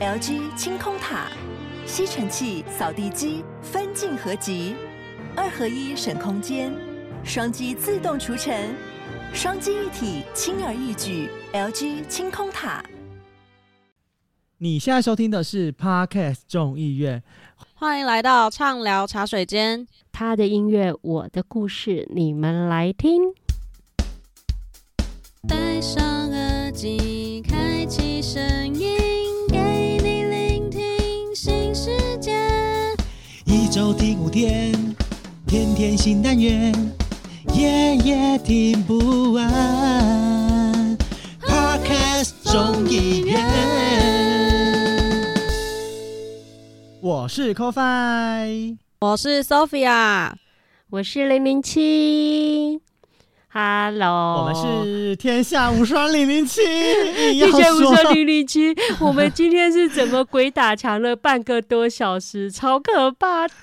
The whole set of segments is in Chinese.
LG 清空塔，吸尘器、扫地机分镜合集，二合一省空间，双击自动除尘，双击一体轻而易举。LG 清空塔。你现在收听的是 Podcast 众议院，欢迎来到畅聊茶水间，他的音乐，我的故事，你们来听。戴上耳机，开启声音，一周听五天，天天新单元，夜夜听不完。Podcast 众议院，我是 Coffee，我是 Sophia，我是零零七。Hello，我们是天下无双零零七，天下无双零零七。我们今天是怎么鬼打墙了半个多小时，超可怕的，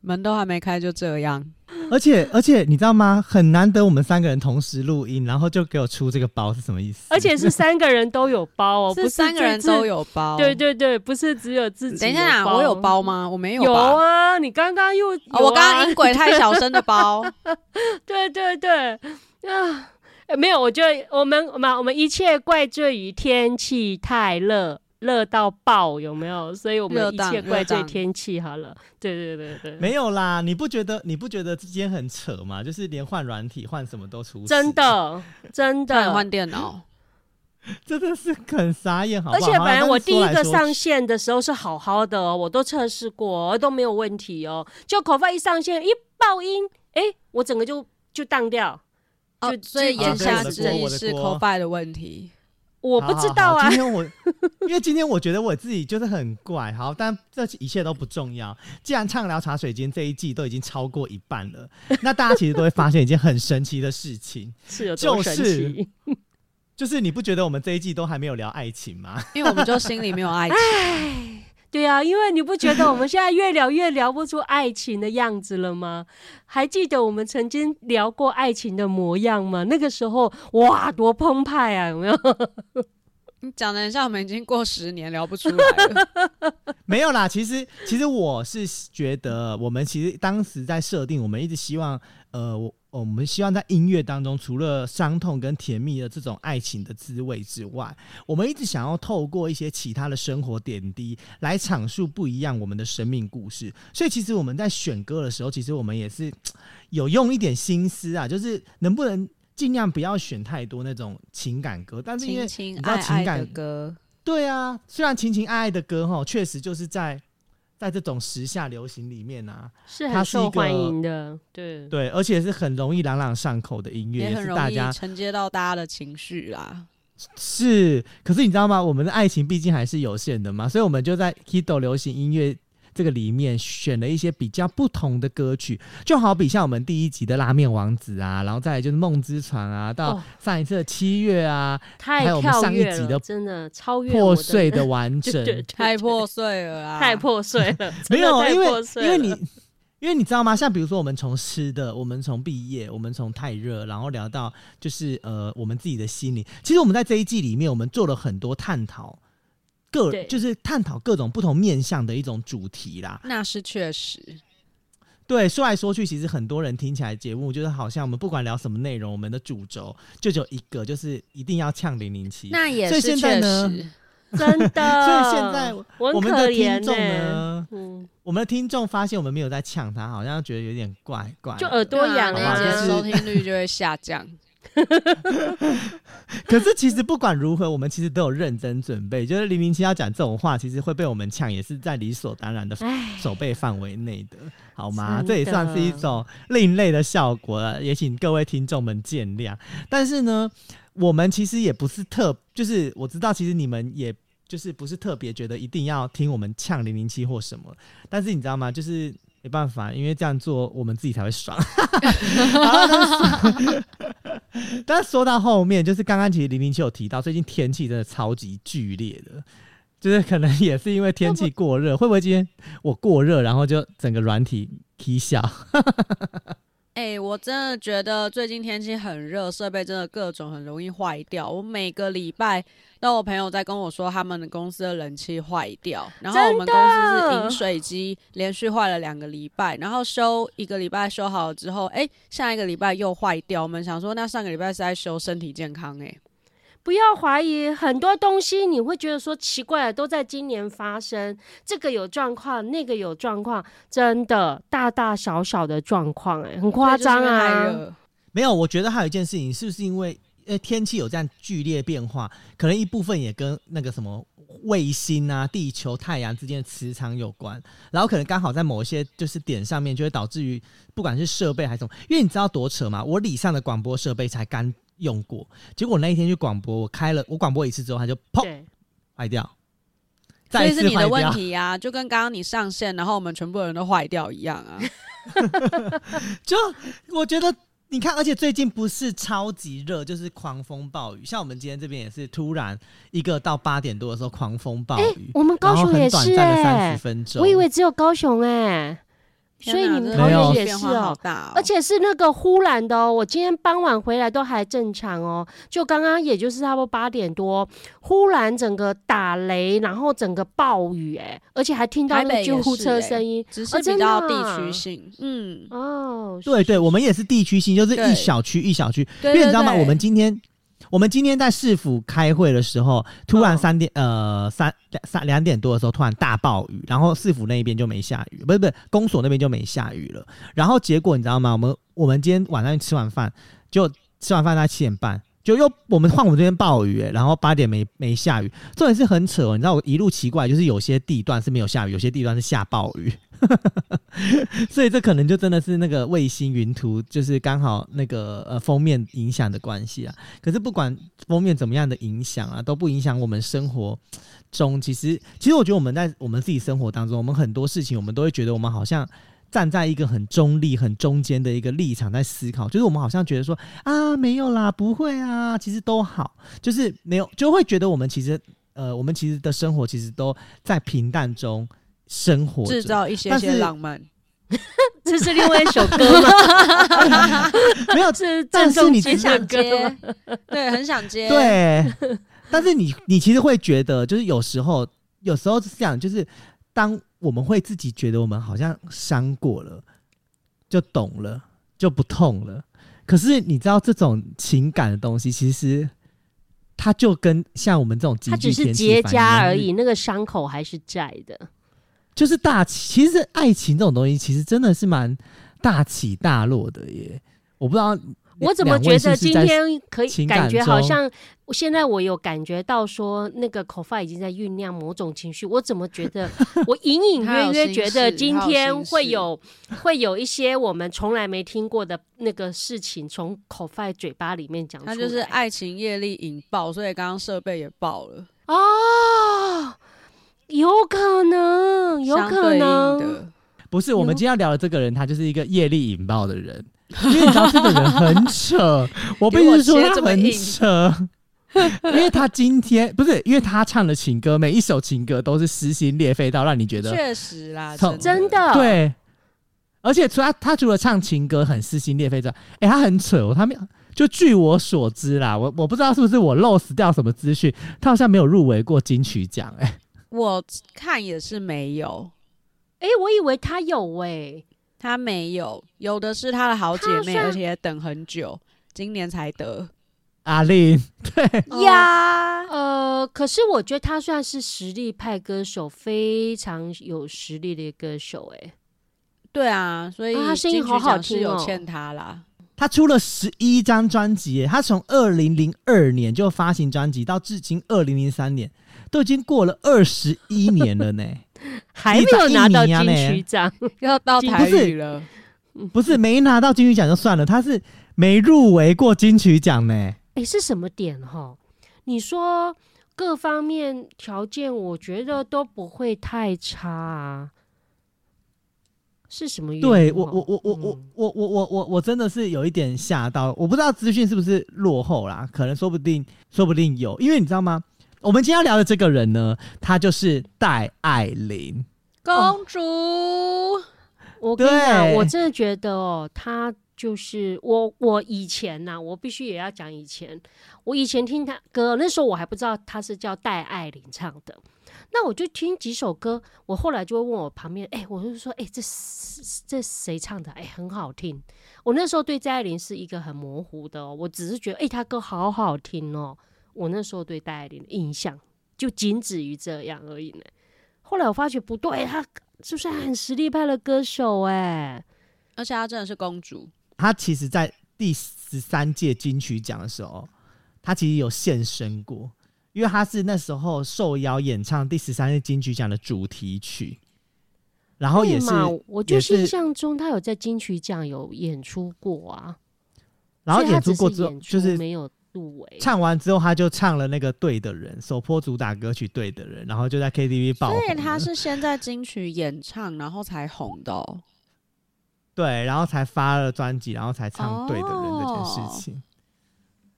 门都还没开就这样。而且而且你知道吗？很难得我们三个人同时录音，然后就给我出这个包是什么意思？而且是三个人都有包哦，不是三个人都有包。对对对，不是只有自己。等一下，我有包吗？我没有。有啊，你刚刚又、啊哦、我刚刚音轨太小声的包。对对对啊，没有，我觉得我们我们我们一切怪罪于天气太热。热到爆有没有？所以我们一切怪罪天气好了。对对对对，没有啦！你不觉得你不觉得之间很扯吗？就是连换软体换什么都出事，真的 真的换电脑，真的是很傻眼，好不好？而且本来我第一个上线的时候是好好的哦，我都测试过都没有问题哦。就口发一上线一爆音，哎，我整个就就当掉，就所以言下之意是口发的问题。我不知道啊，好好好，今天我因为今天我觉得我自己就是很怪，好，但这一切都不重要。既然畅聊茶水间这一季都已经超过一半了，那大家其实都会发现一件很神奇的事情，是有多神奇？就是，就是你不觉得我们这一季都还没有聊爱情吗？因为我们就心里没有爱情。对啊，因为你不觉得我们现在越聊越聊不出爱情的样子了吗？还记得我们曾经聊过爱情的模样吗？那个时候哇，多澎湃啊，有没有？你讲的很像我们已经过十年聊不出来了。没有啦，其实其实我是觉得，我们其实当时在设定，我们一直希望，呃，我。我们希望在音乐当中，除了伤痛跟甜蜜的这种爱情的滋味之外，我们一直想要透过一些其他的生活点滴来阐述不一样我们的生命故事。所以，其实我们在选歌的时候，其实我们也是有用一点心思啊，就是能不能尽量不要选太多那种情感歌，但是因为你知道情感歌，对啊，虽然情情爱爱的歌哈，确实就是在。在这种时下流行里面啊，是很受欢迎的，对对，而且是很容易朗朗上口的音乐，也很容易家承接到大家的情绪啦。是，可是你知道吗？我们的爱情毕竟还是有限的嘛，所以我们就在 Kido 流行音乐。这个里面选了一些比较不同的歌曲，就好比像我们第一集的拉面王子啊，然后再来就是梦之船啊，到上一次的七月啊，还有我们上一集的真的超越破碎的完整，太破碎了啊，太破碎了，没有，因为因为你因为你知道吗？像比如说我们从吃的，我们从毕业，我们从太热，然后聊到就是呃我们自己的心理，其实我们在这一季里面，我们做了很多探讨。各就是探讨各种不同面向的一种主题啦，那是确实。对，说来说去，其实很多人听起来节目就是好像我们不管聊什么内容，我们的主轴就只有一个，就是一定要呛零零七。那也是确实，真的。所以现在我们的听众呢，嗯，我们的听众发现我们没有在呛他，好像觉得有点怪怪，就耳朵痒了，就是、收听率就会下降。可是其实不管如何，我们其实都有认真准备。就是零零七要讲这种话，其实会被我们呛，也是在理所当然的守备范围内的，好吗？这也算是一种另类的效果了，也请各位听众们见谅。但是呢，我们其实也不是特，就是我知道，其实你们也就是不是特别觉得一定要听我们呛零零七或什么。但是你知道吗？就是。没办法，因为这样做我们自己才会爽。但是说到后面，就是刚刚其实零零七有提到，最近天气真的超级剧烈的，就是可能也是因为天气过热，会不会今天我过热，然后就整个软体踢笑？哎、欸，我真的觉得最近天气很热，设备真的各种很容易坏掉。我每个礼拜都有朋友在跟我说，他们的公司的冷气坏掉，然后我们公司是饮水机连续坏了两个礼拜，然后修一个礼拜修好了之后，哎、欸，下一个礼拜又坏掉。我们想说，那上个礼拜是在修身体健康、欸，哎。不要怀疑，很多东西你会觉得说奇怪，都在今年发生。这个有状况，那个有状况，真的大大小小的状况，哎，很夸张啊！没有，我觉得还有一件事情，是不是因为呃天气有这样剧烈变化，可能一部分也跟那个什么卫星啊、地球、太阳之间的磁场有关，然后可能刚好在某一些就是点上面，就会导致于不管是设备还是什么，因为你知道多扯吗？我里上的广播设备才刚。用过，结果我那一天去广播，我开了我广播一次之后，它就砰坏掉，所以是你的问题啊，就跟刚刚你上线，然后我们全部人都坏掉一样啊。就我觉得，你看，而且最近不是超级热，就是狂风暴雨，像我们今天这边也是突然一个到八点多的时候狂风暴雨，欸、我们高雄也是哎、欸，三十分钟，我以为只有高雄哎、欸。所以你们桃园也是哦，而且是那个忽然的哦。我今天傍晚回来都还正常哦，就刚刚也就是差不多八点多，忽然整个打雷，然后整个暴雨，哎，而且还听到那个救护车声音，只是比较地区性，嗯，哦，对对，我们也是地区性，就是一小区一小区，因为你知道吗？我们今天。我们今天在市府开会的时候，突然三点、哦、呃三两三两点多的时候，突然大暴雨，然后市府那边就没下雨，不是不是，公所那边就没下雨了。然后结果你知道吗？我们我们今天晚上吃完饭，就吃完饭在七点半，就又我们换我们这边暴雨，然后八点没没下雨，这也是很扯。你知道我一路奇怪，就是有些地段是没有下雨，有些地段是下暴雨。所以这可能就真的是那个卫星云图，就是刚好那个呃封面影响的关系啊。可是不管封面怎么样的影响啊，都不影响我们生活中。其实，其实我觉得我们在我们自己生活当中，我们很多事情，我们都会觉得我们好像站在一个很中立、很中间的一个立场在思考。就是我们好像觉得说啊，没有啦，不会啊，其实都好，就是没有，就会觉得我们其实呃，我们其实的生活其实都在平淡中。生活制造一些些浪漫，这是另外一首歌吗？没有，这但是你很想接，对，很想接，对。但是你，你其实会觉得，就是有时候，有时候是这样，就是当我们会自己觉得我们好像伤过了，就懂了，就不痛了。可是你知道，这种情感的东西，其实它就跟像我们这种，它只是结痂而已，那个伤口还是在的。就是大起，其实爱情这种东西，其实真的是蛮大起大落的耶。我不知道，我怎么觉得今天可以感觉好像，现在我有感觉到说，那个口发已经在酝酿某种情绪。我怎么觉得，我隐隐约约觉得今天会有会有一些我们从来没听过的那个事情从口发嘴巴里面讲出来。那就是爱情业力引爆，所以刚刚设备也爆了哦。有可能，有可能，不是我们今天要聊的这个人，他就是一个业力引爆的人，因为你知道这个人很扯，我必须说他很扯，因为他今天不是因为他唱的情歌，每一首情歌都是撕心裂肺到让你觉得确实啦，真的。对，而且除了他除了唱情歌很撕心裂肺之外，哎、欸，他很扯哦，他没有，就据我所知啦，我我不知道是不是我漏死掉什么资讯，他好像没有入围过金曲奖，哎。我看也是没有，哎、欸，我以为他有哎、欸，他没有，有的是他的好姐妹，而且等很久，今年才得。阿令，对呀，呃，可是我觉得他算是实力派歌手，非常有实力的歌手、欸，哎，对啊，所以他声音好好听，有欠他啦。他出了十一张专辑，他从二零零二年就发行专辑，到至今二零零三年。都已经过了二十一年了呢，还没有拿到金曲奖，要到台语了。不是没拿到金曲奖就算了，他是没入围过金曲奖呢。哎、欸，是什么点哈？你说各方面条件，我觉得都不会太差啊。是什么原因？对我，我，我，我，我，我，我，我，我，我真的是有一点吓到。我不知道资讯是不是落后啦，可能说不定，说不定有，因为你知道吗？我们今天要聊的这个人呢，她就是戴爱玲公主。我跟你讲，我真的觉得哦，她就是我我以前呐、啊，我必须也要讲以前，我以前听他歌，那时候我还不知道他是叫戴爱玲唱的，那我就听几首歌，我后来就会问我旁边，哎、欸，我就说，哎、欸，这这谁唱的？哎、欸，很好听。我那时候对戴爱玲是一个很模糊的、哦，我只是觉得，哎、欸，他歌好好听哦。我那时候对戴爱玲的印象就仅止于这样而已呢。后来我发觉不对，他就是很实力派的歌手哎，而且她真的是公主。她其实，在第十三届金曲奖的时候，她其实有现身过，因为她是那时候受邀演唱第十三届金曲奖的主题曲，然后也是，我就是印象中他有在金曲奖有演出过啊，然后演出过之后就是没有入围，唱完之后他就唱了那个对的人首播主打歌曲对的人，然后就在 KTV 爆，所以他是先在金曲演唱，然后才红的哦。对，然后才发了专辑，然后才唱《对的人》这件事情。Oh.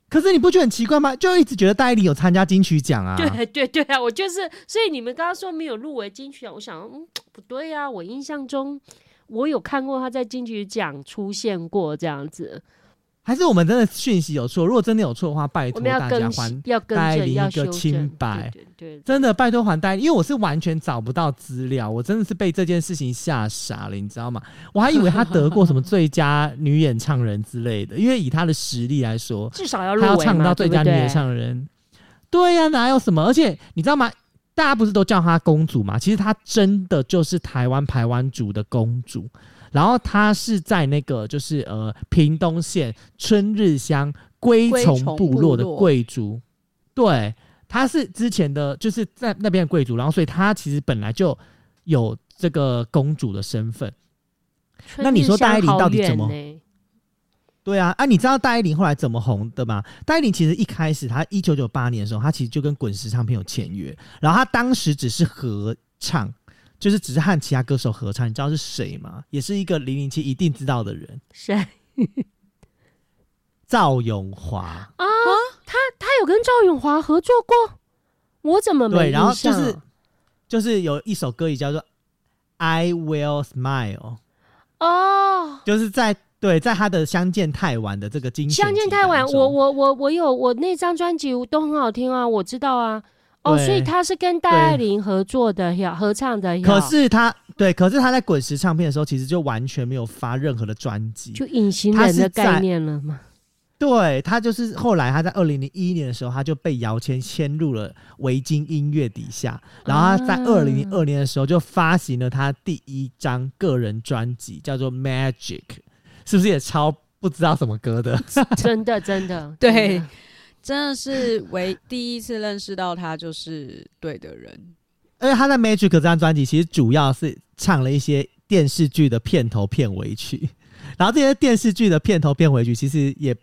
可是你不觉得很奇怪吗？就一直觉得戴爱玲有参加金曲奖啊。对 对对啊，我就是。所以你们刚刚说没有入围金曲奖，我想，嗯，不对呀、啊。我印象中我有看过他在金曲奖出现过这样子。还是我们真的讯息有错？如果真的有错的话，拜托大家还戴爱玲一个清白。对，对，对，真的拜托还戴因为我是完全找不到资料，我真的是被这件事情吓傻了，你知道吗？我还以为他得过什么最佳女演唱人之类的，因为以他的实力来说，至少要他要唱到最佳女演唱人。对呀、啊，哪有什么？而且你知道吗？大家不是都叫她公主吗？其实她真的就是台湾排湾族的公主。然后他是在那个就是呃屏东县春日乡龟从部落的贵族，对，他是之前的就是在那边的贵族，然后所以他其实本来就有这个公主的身份。那你说戴爱玲到底怎么？对啊，啊，你知道戴爱玲后来怎么红的吗？戴爱玲其实一开始她一九九八年的时候，她其实就跟滚石唱片有签约，然后她当时只是合唱。就是只是和其他歌手合唱，你知道是谁吗？也是一个零零七一定知道的人。谁？赵永华啊？他他有跟赵永华合作过？我怎么没印象？对，然后就是就是有一首歌也叫做《I Will Smile》哦，就是在对在他的《相见太晚》的这个金相见太晚，我我我我有我那张专辑都很好听啊，我知道啊。哦，所以他是跟戴爱玲合作的，合唱的。可是他对，可是他在滚石唱片的时候，其实就完全没有发任何的专辑，就隐形人的概念了吗？对，他就是后来他在二零零一年的时候，他就被姚谦签入了维京音乐底下，然后他在二零零二年的时候就发行了他第一张个人专辑，叫做《Magic》，是不是也超不知道什么歌的？真的，真的，对。真的是唯第一次认识到他就是对的人，而且他在《Magic》这张专辑其实主要是唱了一些电视剧的片头片尾曲，然后这些电视剧的片头片尾曲其实也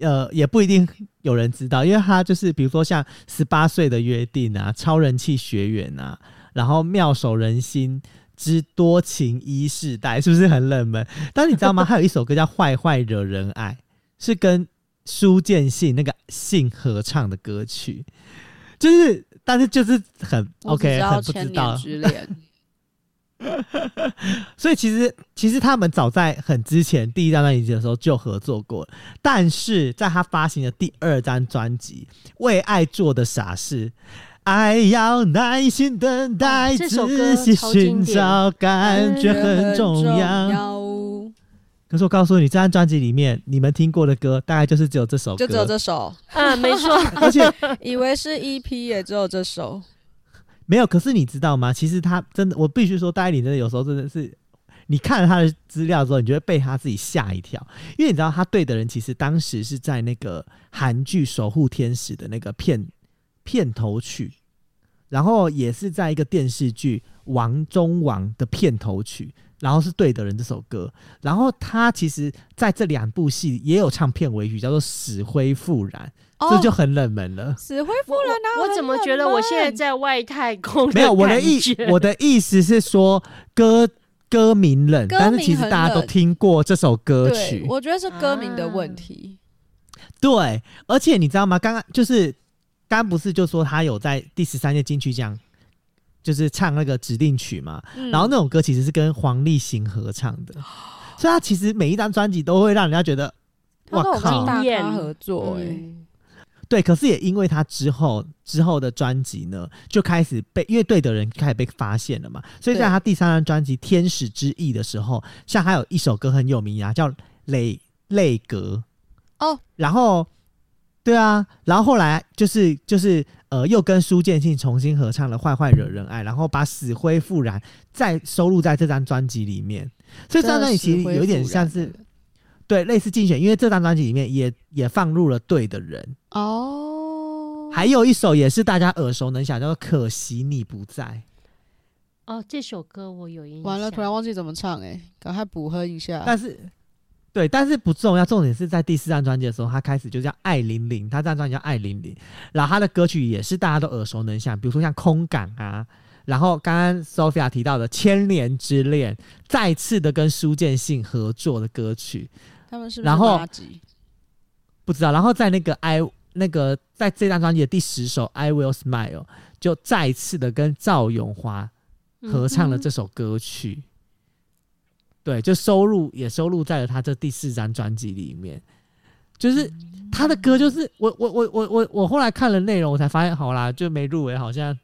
呃也不一定有人知道，因为他就是比如说像《十八岁的约定》啊，《超人气学员》啊，然后《妙手仁心之多情一世代》，是不是很冷门？但是你知道吗？还有一首歌叫《坏坏惹人爱》，是跟。苏建信那个信合唱的歌曲，就是，但是就是很 OK，很不知道。所以其实其实他们早在很之前第一张专辑的时候就合作过，但是在他发行的第二张专辑《为爱做的傻事》，爱要耐心等待，仔细寻找，感觉很重要。可是我告诉你，这张专辑里面你们听过的歌，大概就是只有这首歌，就只有这首。嗯，没错。而且 以为是 EP 也只有这首。没有，可是你知道吗？其实他真的，我必须说，戴爱玲真的有时候真的是，你看了他的资料之后，你就会被他自己吓一跳。因为你知道，他对的人其实当时是在那个韩剧《守护天使》的那个片片头曲，然后也是在一个电视剧《王中王》的片头曲。然后是对的人这首歌，然后他其实在这两部戏也有唱片尾曲，叫做《死灰复燃》，这、哦、就很冷门了。死灰复燃呢？我怎么觉得我现在在外太空？没有，我的意我的意思是说歌歌名冷，但是其实大家都听过这首歌曲。我觉得是歌名的问题。啊、对，而且你知道吗？刚刚就是刚刚不是就说他有在第十三届金曲奖。就是唱那个指定曲嘛，嗯、然后那种歌其实是跟黄立行合唱的，所以他其实每一张专辑都会让人家觉得，哇靠，大咖合作哎、欸。嗯。对，可是也因为他之后之后的专辑呢，就开始被因为对的人开始被发现了嘛，所以在他第三张专辑《天使之翼》的时候，像还有一首歌很有名啊，叫《泪泪格》哦，然后对啊，然后后来就是就是呃，又跟苏建信重新合唱了《坏坏惹人爱》，然后把《死灰复燃》再收录在这张专辑里面，所以这张专辑其实有一点像是。对，类似竞选，因为这张专辑里面也也放入了对的人哦，还有一首也是大家耳熟能详，叫做《可惜你不在》。哦，这首歌我有印象。完了，突然忘记怎么唱，哎，赶快补哼一下。但是，对，但是不重要，重点是在第四张专辑的时候，他开始就叫艾玲玲，他这张专辑叫艾玲玲，然后他的歌曲也是大家都耳熟能详，比如说像《空港》啊，然后刚刚 Sophia 提到的《千年之恋》，再次的跟苏建信合作的歌曲。他们是是然后不知道，然后在那个 I 那个在这张专辑的第十首《I Will Smile》，就再次的跟赵咏华合唱了这首歌曲。嗯、对，就收录也收录在了他这第四张专辑里面。就是他的歌，就是我我我我我我后来看了内容，我才发现，好啦，就没入围，好像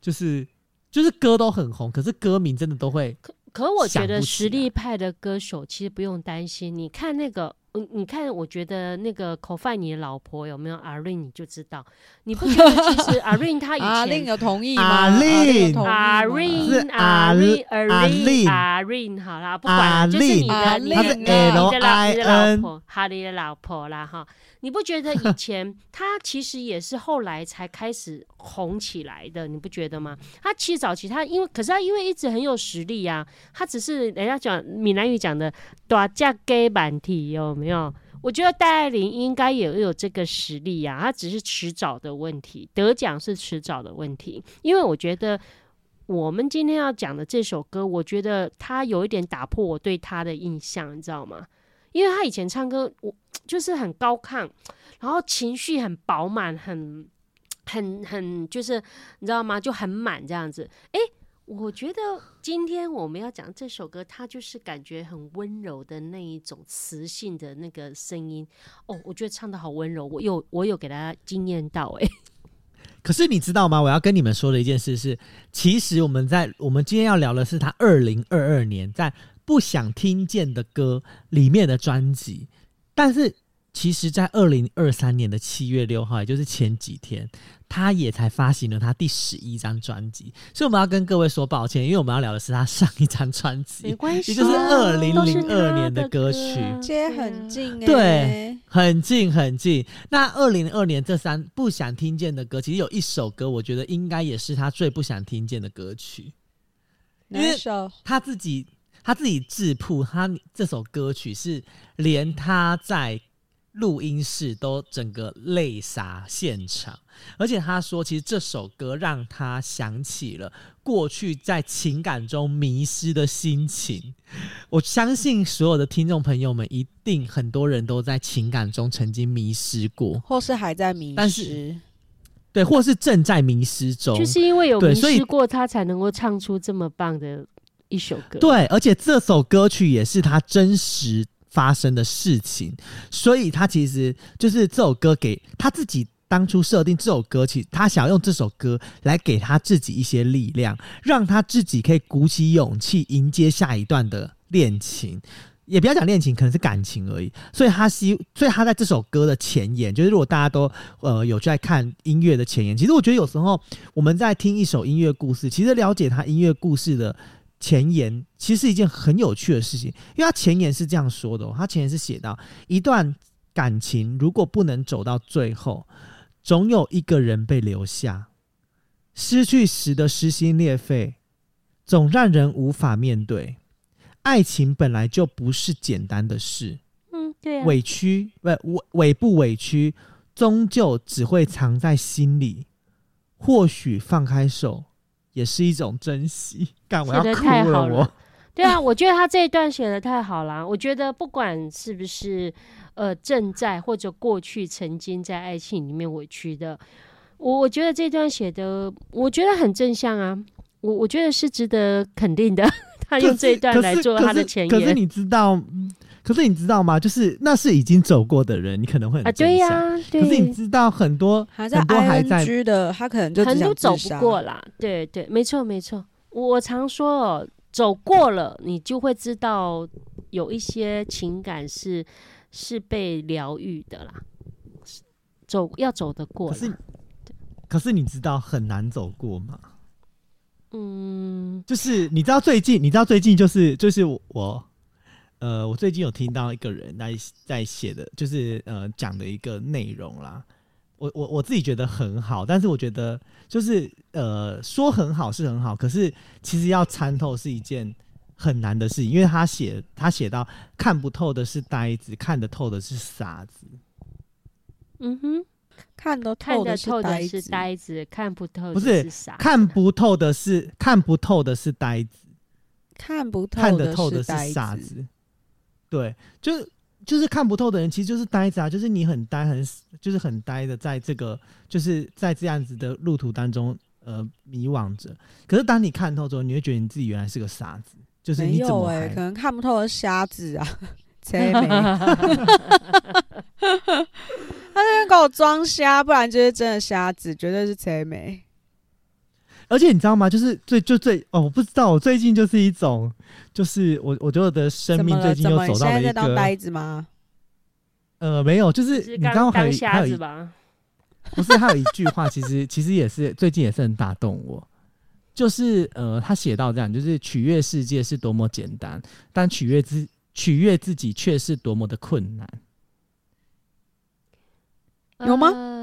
就是就是歌都很红，可是歌名真的都会。可我觉得实力派的歌手其实不用担心。你看那个，嗯，你看，我觉得那个口饭你的老婆有没有阿瑞，你就知道。你不觉得其实阿瑞他以前阿令有同意吗？阿瑞阿瑞阿瑞阿瑞阿瑞好啦，不管就是你的你的你的老你的老婆哈利的老婆啦哈。你不觉得以 前他其实也是后来才开始红起来的？你不觉得吗？他其实早期他因为，可是他因为一直很有实力啊，他只是人家讲闽南语讲的大只鸡慢啼有没有？我觉得戴爱玲应该也有这个实力啊，她只是迟早的问题，得奖是迟早的问题。因为我觉得我们今天要讲的这首歌，我觉得他有一点打破我对他的印象，你知道吗？因为他以前唱歌，我就是很高亢，然后情绪很饱满，很、很、很，就是你知道吗？就很满这样子。哎，我觉得今天我们要讲这首歌，它就是感觉很温柔的那一种磁性的那个声音。哦，我觉得唱得好温柔，我有我有给大家惊艳到哎。可是你知道吗？我要跟你们说的一件事是，其实我们在我们今天要聊的是他二零二二年在。不想听见的歌里面的专辑，但是其实，在二零二三年的七月六号，也就是前几天，他也才发行了他第十一张专辑。所以我们要跟各位说抱歉，因为我们要聊的是他上一张专辑，没关系，也就是二零零二年的歌曲，接很近，欸，对，很近很近。那二零零二年这三不想听见的歌，其实有一首歌，我觉得应该也是他最不想听见的歌曲，哪一首？因为他自己。他自己自曝，他这首歌曲是连他在录音室都整个泪洒现场，而且他说，其实这首歌让他想起了过去在情感中迷失的心情。我相信所有的听众朋友们，一定很多人都在情感中曾经迷失过，或是还在迷失，但是对，或是正在迷失中，就是因为有迷失过，他才能够唱出这么棒的。一首歌，对，而且这首歌曲也是他真实发生的事情，所以他其实就是这首歌给他自己当初设定这首歌曲，他想要用这首歌来给他自己一些力量，让他自己可以鼓起勇气迎接下一段的恋情，也不要讲恋情，可能是感情而已。所以他希，所以他在这首歌的前言，就是如果大家都呃有在看音乐的前言，其实我觉得有时候我们在听一首音乐故事，其实了解他音乐故事的。前言其实是一件很有趣的事情，因为他前言是这样说的哦，他前言是写到一段感情如果不能走到最后，总有一个人被留下，失去时的撕心裂肺，总让人无法面对。爱情本来就不是简单的事，嗯，对啊，委屈不委委不委屈，终究只会藏在心里。或许放开手。也是一种珍惜，干我要哭了，太好了，对啊，我觉得他这一段写的太好了。我觉得不管是不是呃正在或者过去曾经在爱情里面委屈的，我我觉得这段写的我觉得很正向啊，我我觉得是值得肯定的。他用这一段来做他的前言。可是你知道，可是你知道吗？就是那是已经走过的人，你可能会很啊，对呀、啊。可是你知道很多还在很多还在居的，他可能就很多走不过啦。对对，没错没错。我常说哦，走过了，你就会知道有一些情感是是被疗愈的啦。走要走得过，可是可是你知道很难走过吗？嗯，就是你知道最近，你知道最近就是就是我，呃，我最近有听到一个人在在写的，就是呃讲的一个内容啦。我我我自己觉得很好，但是我觉得就是呃说很好是很好，可是其实要参透是一件很难的事情，因为他写他写到看不透的是呆子，看得透的是傻子。嗯哼。看得透的是呆子，看不透不是傻。看不透的是看不透的是呆子，看不透看得透的是傻子。对，就是就是看不透的人，其实就是呆子啊，就是你很呆，很就是很呆的，在这个就是在这样子的路途当中，呃，迷惘着。可是当你看透之后，你会觉得你自己原来是个傻子，就是你怎么、欸、可能看不透的瞎子啊？他在那边给我装瞎，不然就是真的瞎子，绝对是贼眉。而且你知道吗？就是最就最哦，我不知道，我最近就是一种，就是我我觉得我的生命最近又走到了一个。现在在当呆子吗？呃，没有，就是你刚刚还有一吧？不是，还有一句话，其实其实也是最近也是很打动我，就是呃，他写到这样，就是取悦世界是多么简单，但取悦自取悦自己却是多么的困难。有吗？呃，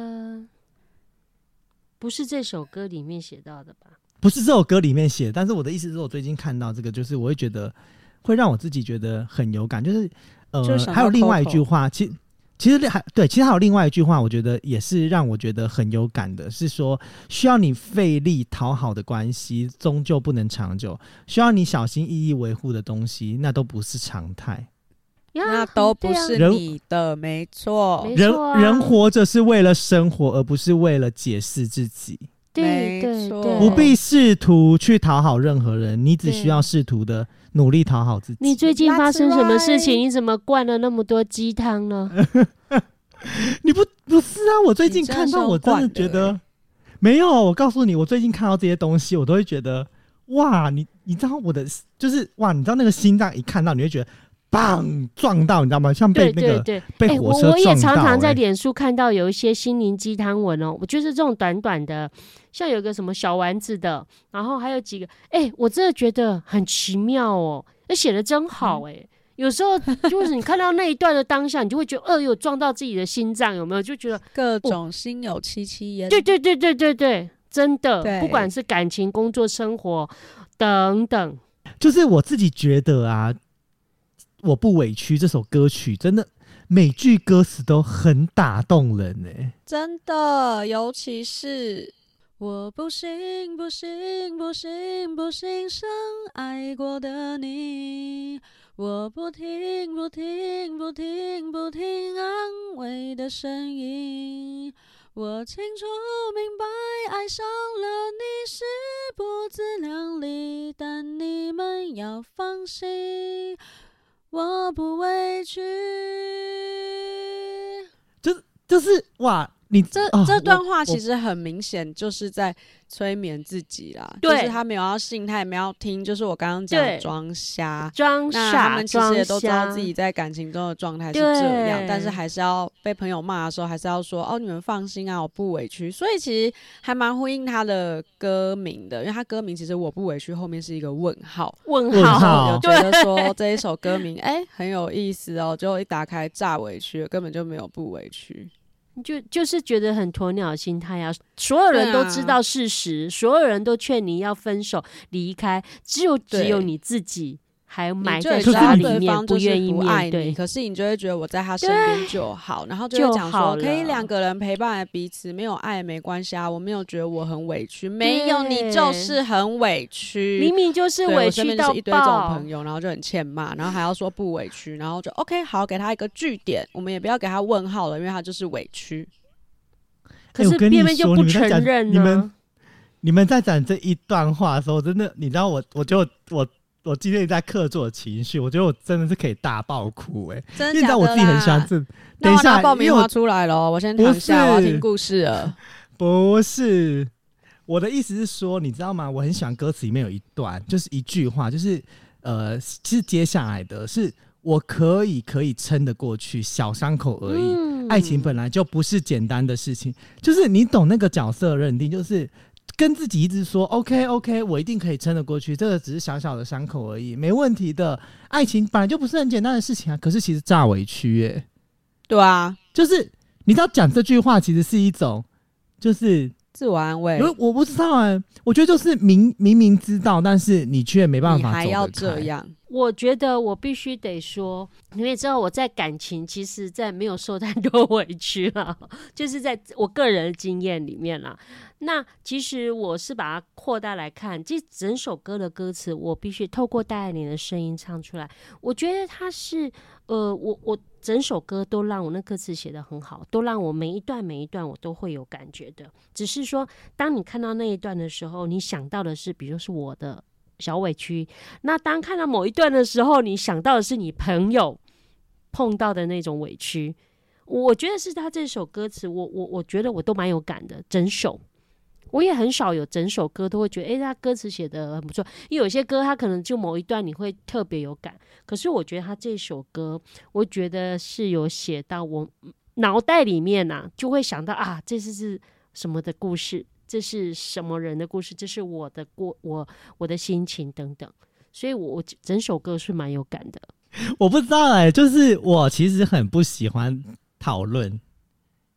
不是这首歌里面写到的吧？不是这首歌里面写，但是我的意思是我最近看到这个，就是我会觉得会让我自己觉得很有感。就是呃，就还有另外一句话，其其实还对，其实还有另外一句话，我觉得也是让我觉得很有感的，是说需要你费力讨好的关系，终究不能长久；需要你小心翼翼维护的东西，那都不是常态。那都不是你的，没错。人人活着是为了生活，而不是为了解释自己。对对对，不必试图去讨好任何人，你只需要试图的努力讨好自己。你最近发生什么事情？你怎么灌了那么多鸡汤呢？你不不是啊？我最近看到，我真的觉得没有。我告诉你，我最近看到这些东西，我都会觉得哇！你你知道我的就是哇！你知道那个心脏一看到，你会觉得。棒撞到，你知道吗？像被那个被火车撞到、欸。我也常常在脸书看到有一些心灵鸡汤文哦。我就是这种短短的，像有个什么小丸子的，然后还有几个，哎、欸，我真的觉得很奇妙哦。那写的真好哎、欸。嗯、有时候就是你看到那一段的当下，你就会觉得，呃，有撞到自己的心脏，有没有？就觉得各种心有戚戚焉。对对对对对对，真的，不管是感情、工作、生活等等，就是我自己觉得啊。我不委屈这首歌曲，真的每句歌词都很打动人呢。真的，尤其是我不信，不信，不信，不信深爱过的你，我不听，不听，不听，不听安慰的声音，我清楚明白，爱上了你是不自量力，但你们要放心。我不委屈，就是就是哇。你这、哦、这段话其实很明显就是在催眠自己啦，就是他没有要信，他也没有要听，就是我刚刚讲装瞎，装傻，那他们其实也都知道自己在感情中的状态是这样，但是还是要被朋友骂的时候，还是要说哦，你们放心啊，我不委屈。所以其实还蛮呼应他的歌名的，因为他歌名其实我不委屈后面是一个问号，问号，有觉得说这一首歌名哎、欸、很有意思哦，结果一打开炸委屈，根本就没有不委屈。就就是觉得很鸵鸟心态啊！所有人都知道事实，啊、所有人都劝你要分手离开，只有只有你自己。还埋在心里面，不愿意面对。可是你就会觉得我在他身边就好，然后就会讲说可以两个人陪伴彼此，没有爱没关系啊。我没有觉得我很委屈，没有你就是很委屈，明明就是委屈到爆。一堆这种朋友，然后就很欠骂，然后还要说不委屈，然后就 OK 好，给他一个句点，我们也不要给他问号了，因为他就是委屈。可是偏偏就不承认呢？你们你们在讲这一段话的时候，真的，你知道我，我就我。我今天在客座情绪，我觉得我真的是可以大爆哭哎、欸！真的假的？你知道我自己很喜欢这。等一下，爆米花出来了，我先躺下，我要听故事了。不是，我的意思是说，你知道吗？我很喜欢歌词里面有一段，就是一句话，就是呃，是接下来的是我可以可以撑得过去，小伤口而已。嗯、爱情本来就不是简单的事情，就是你懂那个角色认定，就是。跟自己一直说 OK OK，我一定可以撑得过去。这个只是小小的伤口而已，没问题的。爱情本来就不是很简单的事情啊。可是其实炸委屈耶、欸，对啊，就是你知道讲这句话其实是一种，就是自我安慰。因为我不知道哎、欸，我觉得就是明明明知道，但是你却没办法，你还要这样。我觉得我必须得说，你也知道我在感情，其实在没有受太多 委屈了，就是在我个人的经验里面啦。那其实我是把它扩大来看，这整首歌的歌词，我必须透过戴爱玲的声音唱出来。我觉得它是，呃，我我整首歌都让我那歌词写得很好，都让我每一段每一段我都会有感觉的。只是说，当你看到那一段的时候，你想到的是，比如是我的。小委屈。那当看到某一段的时候，你想到的是你朋友碰到的那种委屈。我觉得是他这首歌词，我我我觉得我都蛮有感的。整首我也很少有整首歌都会觉得，哎、他歌词写得很不错。因为有些歌他可能就某一段你会特别有感，可是我觉得他这首歌，我觉得是有写到我脑袋里面呐、啊，就会想到啊，这是是什么的故事。这是什么人的故事？这是我的过我我的心情等等，所以我，我整首歌是蛮有感的。我不知道哎、欸，就是我其实很不喜欢讨论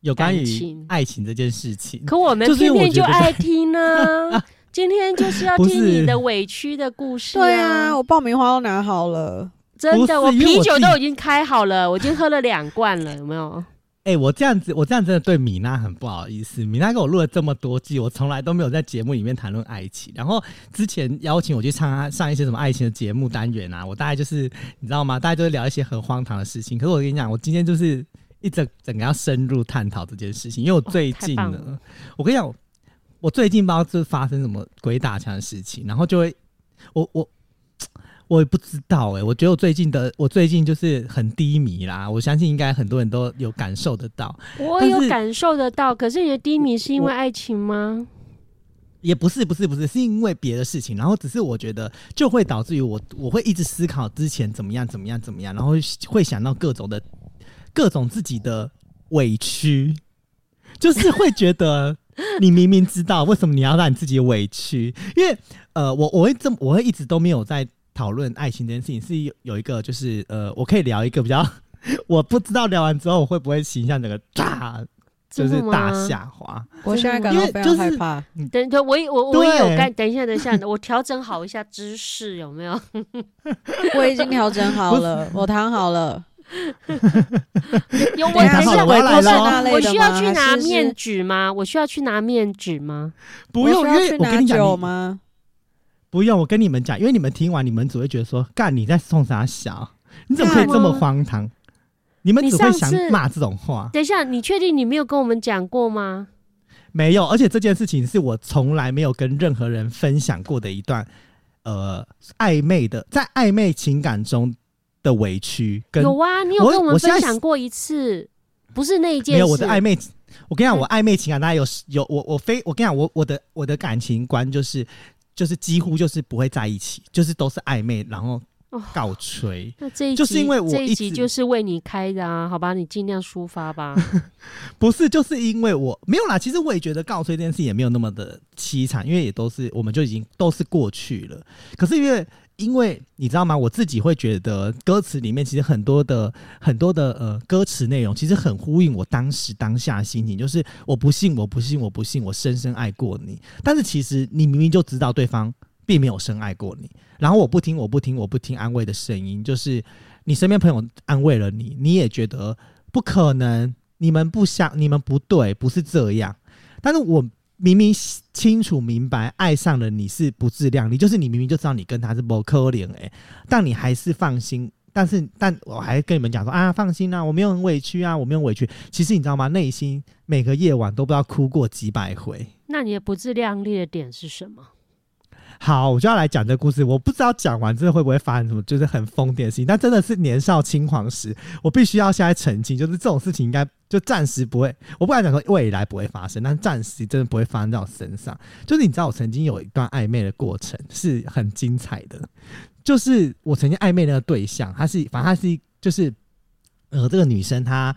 有关于爱情这件事情。可我们偏偏就爱 听呢、啊。今天就是要听你的委屈的故事、啊。对啊，我爆米花都拿好了，真的，我啤酒都已经开好了，我已经喝了两罐了，有没有？哎、欸，我这样子，我这样真的对米娜很不好意思。米娜给我录了这么多季，我从来都没有在节目里面谈论爱情。然后之前邀请我去唱上一些什么爱情的节目单元啊，我大概就是你知道吗？大家都会聊一些很荒唐的事情。可是我跟你讲，我今天就是一整整个要深入探讨这件事情，因为我最近呢，哦、我跟你讲，我最近不知道是发生什么鬼打墙的事情，然后就会我我。我也不知道哎、欸，我觉得我最近的我最近就是很低迷啦。我相信应该很多人都有感受得到。我有感受得到，可是你的低迷是因为爱情吗？也不是，不是，不是，是因为别的事情。然后只是我觉得就会导致于我我会一直思考之前怎么样怎么样怎么样，然后会想到各种的各种自己的委屈，就是会觉得 你明明知道为什么你要让你自己委屈，因为呃，我我会这么我会一直都没有在。讨论爱情这件事情是有有一个，就是呃，我可以聊一个比较，我不知道聊完之后我会不会形象整个大，就是大下滑。我现在感觉非常害怕。等等，我我我也有干，等一下，等一下，我调整好一下姿势，有没有？我已经调整好了，我躺好了。有我等一下，我不是，我需要去拿面纸吗？我需要去拿面纸吗？不用，因为我跟你讲吗？不用，我跟你们讲，因为你们听完，你们只会觉得说：“干，你在送啥小？你怎么可以这么荒唐？”你们只会想骂这种话。等一下，你确定你没有跟我们讲过吗？没有，而且这件事情是我从来没有跟任何人分享过的一段，呃，暧昧的，在暧昧情感中的委屈。跟有啊，你有跟我们分享过一次，不是那一件事。没有，我的暧昧，我跟你讲，我暧昧情感大概有有我我非我跟你讲，我我的我的感情观就是。就是几乎就是不会在一起，就是都是暧昧，然后告吹。哦、那这一集就是因为我这一集就是为你开的啊，好吧，你尽量抒发吧。不是，就是因为我没有啦。其实我也觉得告吹这件事也没有那么的凄惨，因为也都是我们就已经都是过去了。可是因为。因为你知道吗？我自己会觉得歌词里面其实很多的很多的呃歌词内容，其实很呼应我当时当下心情，就是我不信，我不信，我不信，我深深爱过你。但是其实你明明就知道对方并没有深爱过你，然后我不听，我不听，我不听安慰的声音，就是你身边朋友安慰了你，你也觉得不可能，你们不相，你们不对，不是这样。但是我。明明清楚明白爱上了你是不自量力，就是你明明就知道你跟他是不可怜哎，但你还是放心。但是，但我还跟你们讲说啊，放心啊，我没有很委屈啊，我没有委屈。其实你知道吗？内心每个夜晚都不知道哭过几百回。那你的不自量力的点是什么？好，我就要来讲这个故事。我不知道讲完之后会不会发生什么，就是很疯癫的事情。但真的是年少轻狂时，我必须要现在澄清，就是这种事情应该就暂时不会。我不敢讲说未来不会发生，但暂时真的不会发生在我身上。就是你知道，我曾经有一段暧昧的过程是很精彩的。就是我曾经暧昧那个对象，他是反正他是就是呃，这个女生她。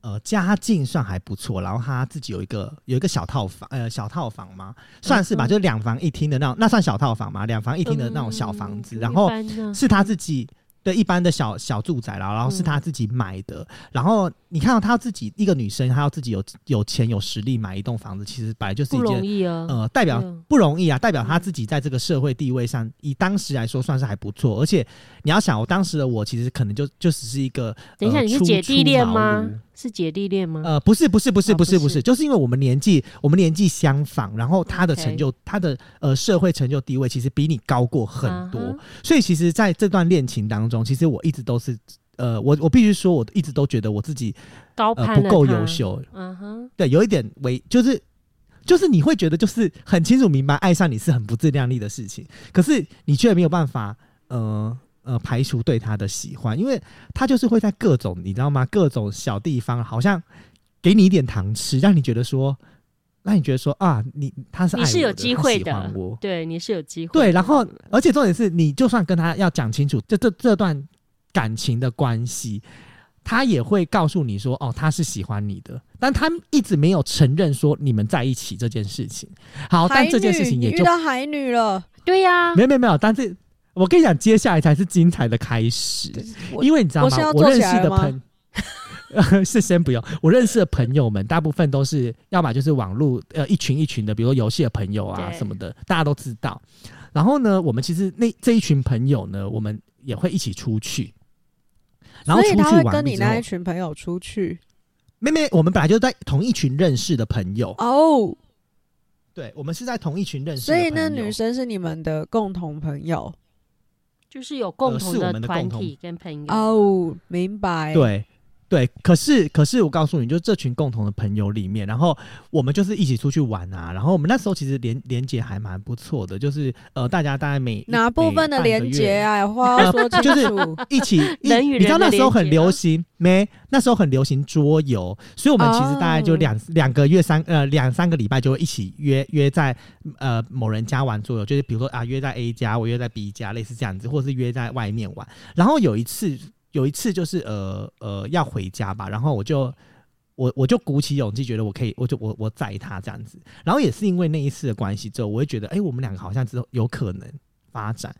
呃，家境算还不错，然后他自己有一个有一个小套房，呃，小套房吗？算是吧，嗯、就两房一厅的那种，那算小套房吗？两房一厅的那种小房子，嗯、然后是他自己。的一般的小小住宅啦，然后是他自己买的。嗯、然后你看到她自己一个女生，她要自己有有钱有实力买一栋房子，其实本来就是一件不容易啊。呃，代表不容易啊，代表她自己在这个社会地位上，嗯、以当时来说算是还不错。而且你要想，我当时的我其实可能就就只是一个，等一下，呃、你是姐弟恋吗？是姐弟恋吗？呃，不是，不是，不是，不是，不是，就是因为我们年纪，我们年纪相仿，然后他的成就，他的呃社会成就地位，其实比你高过很多，所以其实在这段恋情当中，其实我一直都是，呃，我我必须说，我一直都觉得我自己高呃不够优秀，嗯哼，对，有一点为就是就是你会觉得就是很清楚明白，爱上你是很不自量力的事情，可是你却没有办法，呃。呃，排除对他的喜欢，因为他就是会在各种你知道吗？各种小地方，好像给你一点糖吃，让你觉得说，让你觉得说啊，你他是你是有机会的，对，你是有机会，对。然后，而且重点是你就算跟他要讲清楚这这这段感情的关系，他也会告诉你说，哦，他是喜欢你的，但他一直没有承认说你们在一起这件事情。好，但这件事情也就遇到海女了，对呀、啊，没有没有没有，但是。我跟你讲，接下来才是精彩的开始，因为你知道吗？我，我认识的朋友 是先不用。我认识的朋友们，大部分都是要么就是网络呃一群一群的，比如说游戏的朋友啊什么的，大家都知道。然后呢，我们其实那这一群朋友呢，我们也会一起出去。然后出去玩，所以他会跟你那一群朋友出去？妹妹，我们本来就在同一群认识的朋友哦。Oh. 对，我们是在同一群认识的，所以那女生是你们的共同朋友。就是有共同的团体跟朋友哦，明白。对对，可是可是我告诉你，就这群共同的朋友里面，然后我们就是一起出去玩啊，然后我们那时候其实连连接还蛮不错的，就是呃，大家大概每哪部分的连接啊？话要说清楚，就是一起 一，你知道那时候很流行没？那时候很流行桌游，所以我们其实大概就两两、oh. 个月三呃两三个礼拜就会一起约约在呃某人家玩桌游，就是比如说啊约在 A 家，我约在 B 家，类似这样子，或是约在外面玩。然后有一次有一次就是呃呃要回家吧，然后我就我我就鼓起勇气，觉得我可以，我就我我载他这样子。然后也是因为那一次的关系之后，我会觉得哎、我们两个好像之后有可能发展。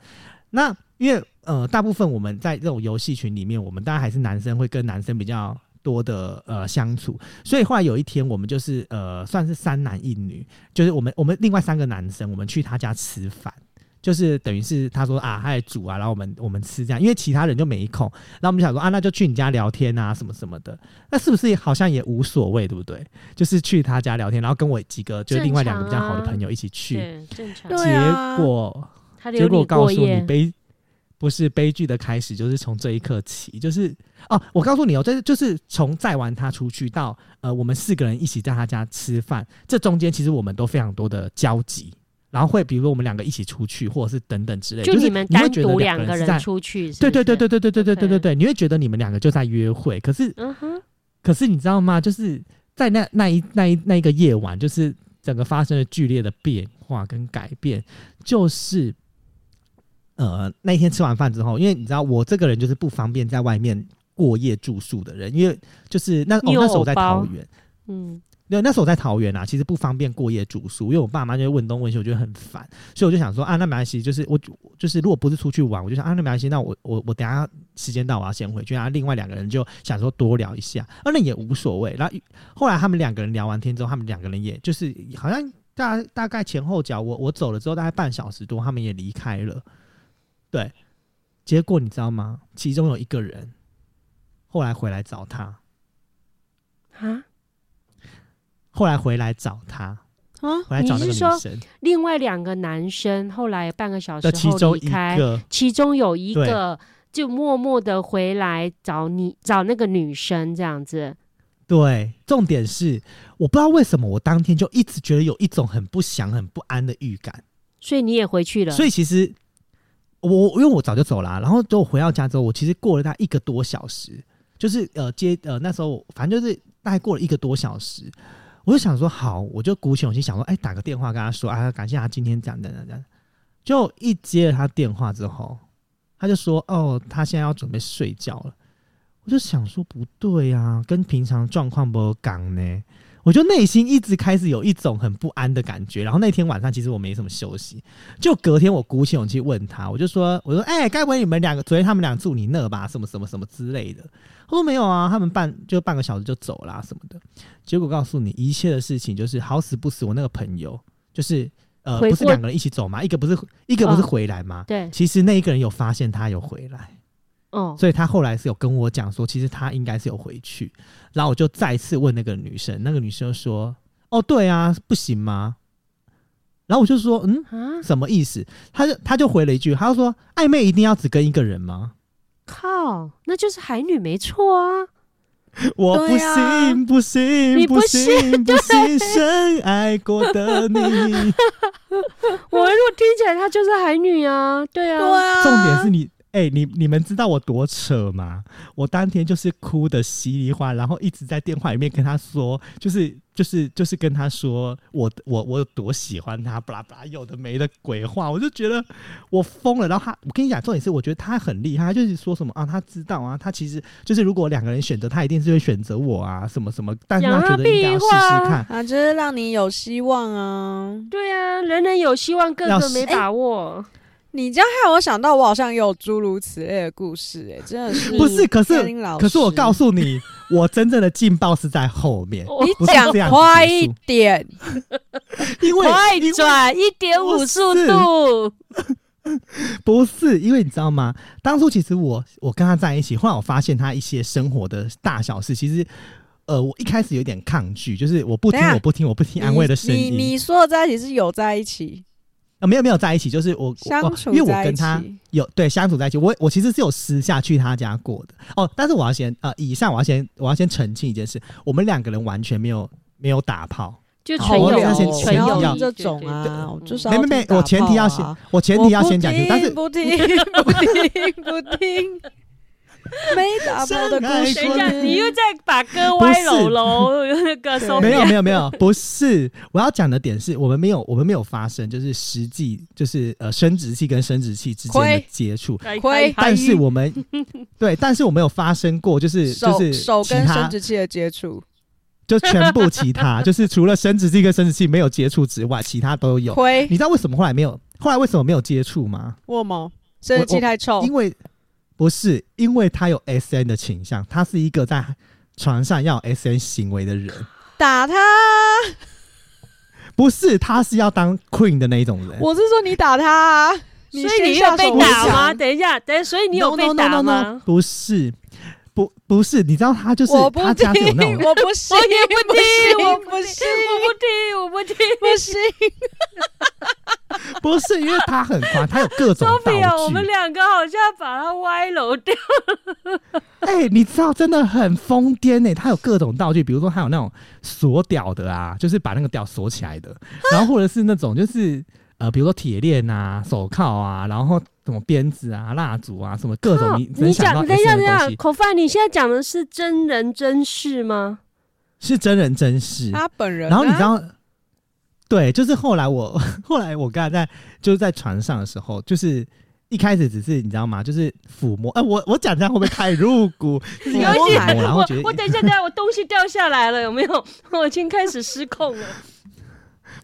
那因为呃，大部分我们在这种游戏群里面，我们当然还是男生会跟男生比较多的呃相处，所以后来有一天，我们就是呃，算是三男一女，就是我们我们另外三个男生，我们去他家吃饭，就是等于是他说啊，他在煮啊，然后我们我们吃这样，因为其他人就没空，然后我们就想说啊，那就去你家聊天啊，什么什么的，那是不是好像也无所谓，对不对？就是去他家聊天，然后跟我几个就是另外两个比较好的朋友一起去，正常。结果。结果告诉你悲，不是悲剧的开始，就是从这一刻起，就是哦，我告诉你哦，这就是从载完他出去到呃，我们四个人一起在他家吃饭，这中间其实我们都非常多的交集，然后会比如说我们两个一起出去，或者是等等之类的，就你们单独两个人出去，对对对对对对对对对对对，你会觉得你们两个就在约会，可是，嗯哼，可是你知道吗？就是在那那一那一那一个夜晚，就是整个发生了剧烈的变化跟改变，就是。呃，那天吃完饭之后，因为你知道我这个人就是不方便在外面过夜住宿的人，因为就是那哦那时候我在桃园，嗯，对，那时候我在桃园啊，其实不方便过夜住宿，因为我爸妈就会问东问西，我觉得很烦，所以我就想说啊，那没关系，就是我就是如果不是出去玩，我就想啊，那没关系，那我我我等下时间到我要先回去，然后另外两个人就想说多聊一下，啊，那也无所谓。然后后来他们两个人聊完天之后，他们两个人也就是好像大大概前后脚，我我走了之后大概半小时多，他们也离开了。对，结果你知道吗？其中有一个人后来回来找他，啊？后来回来找他啊？回来找那个女生。另外两个男生后来半个小时后离开，其中有一个就默默的回来找你，找那个女生这样子。对，重点是我不知道为什么我当天就一直觉得有一种很不祥、很不安的预感。所以你也回去了。所以其实我因为我早就走了、啊，然后等我回到家之后，我其实过了大概一个多小时，就是呃接呃那时候反正就是大概过了一个多小时，我就想说好，我就鼓起勇气想说，哎，打个电话跟他说，啊，感谢他今天这样这样这样。就一接了他电话之后，他就说，哦，他现在要准备睡觉了。我就想说不对啊，跟平常状况不刚呢。我就内心一直开始有一种很不安的感觉，然后那天晚上其实我没什么休息，就隔天我鼓起勇气问他，我就说，我说，哎、该不会你们两个昨天他们俩住你那吧？什么什么什么之类的？他说没有啊，他们半就半个小时就走啦、啊、什么的。结果告诉你一切的事情，就是好死不死，我那个朋友就是呃，不是两个人一起走吗？一个不是一个不是回来吗？对，其实那一个人有发现他有回来。哦，所以他后来是有跟我讲说，其实他应该是有回去，然后我就再次问那个女生，那个女生说：“哦，对啊，不行吗？”然后我就说：“嗯，什么意思？”他就他就回了一句，他就说：“暧昧一定要只跟一个人吗？”靠，那就是海女没错啊！我不信，啊、不信，不信，不信，深爱过的你。我如果听起来，她就是海女啊，对啊，对啊，重点是你。哎、欸，你你们知道我多扯吗？我当天就是哭的稀里哗，然后一直在电话里面跟他说，就是就是就是跟他说我我我有多喜欢他，巴拉巴拉有的没的鬼话，我就觉得我疯了。然后他，我跟你讲，重点是我觉得他很厉害，他就是说什么啊，他知道啊，他其实就是如果两个人选择，他一定是会选择我啊，什么什么，但是他觉得应该要试试看啊，就是让你有希望啊。对啊，人人有希望，个个没把握。你这样害我想到，我好像有诸如此类的故事，哎，真的是不是？可是可是我告诉你，我真正的劲爆是在后面。你讲快一点，因为快转一点五速度。不是因为你知道吗？当初其实我我跟他在一起，后来我发现他一些生活的大小事，其实呃，我一开始有点抗拒，就是我不听，我不听，我不听安慰的声音。你你说的在一起是有在一起？啊，没有没有在一起，就是我相处，因为我跟他有对相处在一起，我我其实是有私下去他家过的哦。但是我要先呃，以上我要先我要先澄清一件事，我们两个人完全没有没有打炮，就纯友纯友谊这种啊，就是没没没，我前提要先我前提要先讲清楚，但是不听不听不听。没打炮的故事，等一下，你又在把歌歪楼喽？那个收没有没有没有，不是。我要讲的点是我们没有我们没有发生，就是实际就是呃生殖器跟生殖器之间的接触，但是我们 对，但是我们有发生过，就是就是手跟生殖器的接触，就全部其他 就是除了生殖器跟生殖器没有接触之外，其他都有。你知道为什么后来没有？后来为什么没有接触吗？为什么？生殖器太臭？因为。不是，因为他有 S N 的倾向，他是一个在床上要有 S N 行为的人。打他？不是，他是要当 Queen 的那一种人。我是说你打他，啊所以你有被打吗？等一下，等，所以你有被打吗？No, no, no, no, no. 不是。不不是，你知道他就是他家是有那种，我不信，我也不听，我不信，我不听，我不听，不信。不是，因为他很夸，他有各种道具。我们两个好像把他歪楼掉了。哎、欸，你知道真的很疯癫呢。他有各种道具，比如说他有那种锁屌的啊，就是把那个屌锁起来的，然后或者是那种就是呃，比如说铁链啊、手铐啊，然后。什么鞭子啊、蜡烛啊，什么各种你你讲，等一下，等一下，口饭，你现在讲的是真人真事吗？是真人真事，他本人。然后你知道，对，就是后来我 后来我跟他在就是在船上的时候，就是一开始只是你知道吗？就是抚摸。哎、呃，我我讲这样会不会太入骨？有点，然后觉得我，我等一下，等一下，我东西掉下来了，有没有？我已经开始失控了。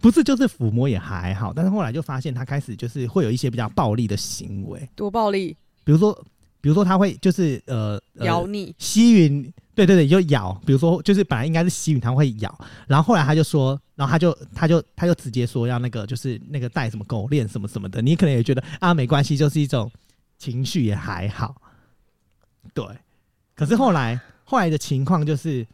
不是，就是抚摸也还好，但是后来就发现他开始就是会有一些比较暴力的行为。多暴力？比如说，比如说他会就是呃咬你，呃、吸吮，对对对，就咬。比如说，就是本来应该是吸吮，他会咬，然后后来他就说，然后他就他就他就直接说要那个就是那个带什么狗链什么什么的。你可能也觉得啊没关系，就是一种情绪也还好。对，可是后来后来的情况就是。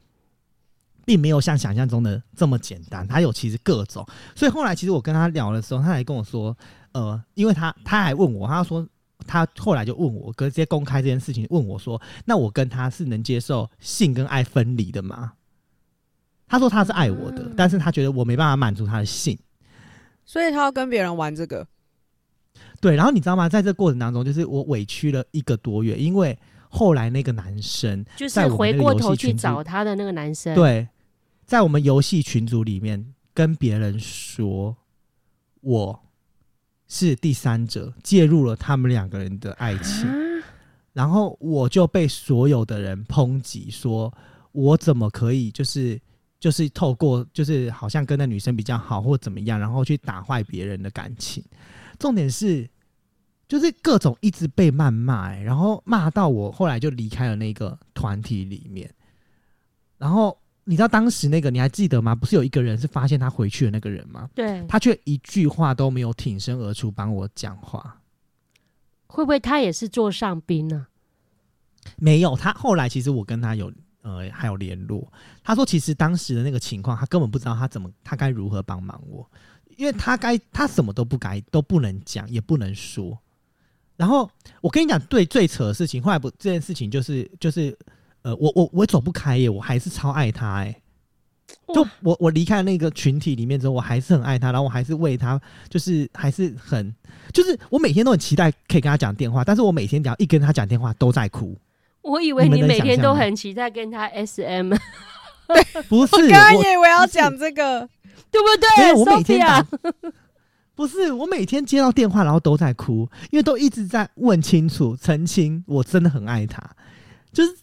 并没有像想象中的这么简单，他有其实各种，所以后来其实我跟他聊的时候，他还跟我说，呃，因为他他还问我，他说他后来就问我，直接公开这件事情，问我说，那我跟他是能接受性跟爱分离的吗？他说他是爱我的，但是他觉得我没办法满足他的性，所以他要跟别人玩这个。对，然后你知道吗？在这过程当中，就是我委屈了一个多月，因为后来那个男生就是回过头去找他的那个男生，对，在我们游戏群组里面跟别人说我是第三者，介入了他们两个人的爱情，啊、然后我就被所有的人抨击，说我怎么可以就是就是透过就是好像跟那女生比较好或怎么样，然后去打坏别人的感情。重点是，就是各种一直被谩骂，欸，然后骂到我后来就离开了那个团体里面。然后你知道当时那个你还记得吗？不是有一个人是发现他回去的那个人吗？对，他却一句话都没有挺身而出帮我讲话。会不会他也是座上宾呢？没有，他后来其实我跟他有呃还有联络。他说其实当时的那个情况，他根本不知道他怎么他该如何帮忙我。因为他该他什么都不该都不能讲也不能说，然后我跟你讲，对最扯的事情，后来不这件事情就是就是呃，我我我走不开耶，我还是超爱他哎，就我我离开那个群体里面之后，我还是很爱他，然后我还是为他，就是还是很就是我每天都很期待可以跟他讲电话，但是我每天只要一跟他讲电话都在哭。我以为你每天都很期待跟他 SM，不是，我刚刚以为要讲这个。对不对？没有，我每天打，不是我每天接到电话，然后都在哭，因为都一直在问清楚、澄清，我真的很爱他。就是，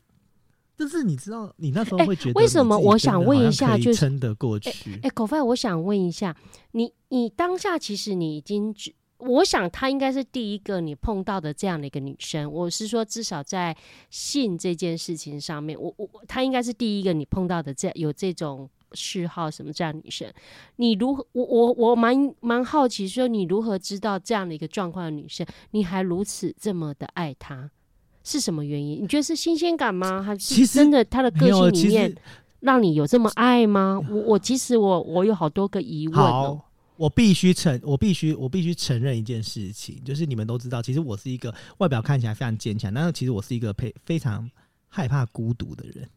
就是你知道，你那时候会觉得为什么？我想问一下，就是撑得过去。哎，狗饭，我想问一下，你你当下其实你已经，我想她应该是第一个你碰到的这样的一个女生。我是说，至少在性这件事情上面，我我她应该是第一个你碰到的这有这种。嗜好什么这样女生，你如何？我我我蛮蛮好奇，说你如何知道这样的一个状况的女生，你还如此这么的爱她，是什么原因？你觉得是新鲜感吗？还是真的她的个性里面让你有这么爱吗？我我其实我我有好多个疑问哦。好，我必须承，我必须我必须承认一件事情，就是你们都知道，其实我是一个外表看起来非常坚强，但是其实我是一个非非常害怕孤独的人。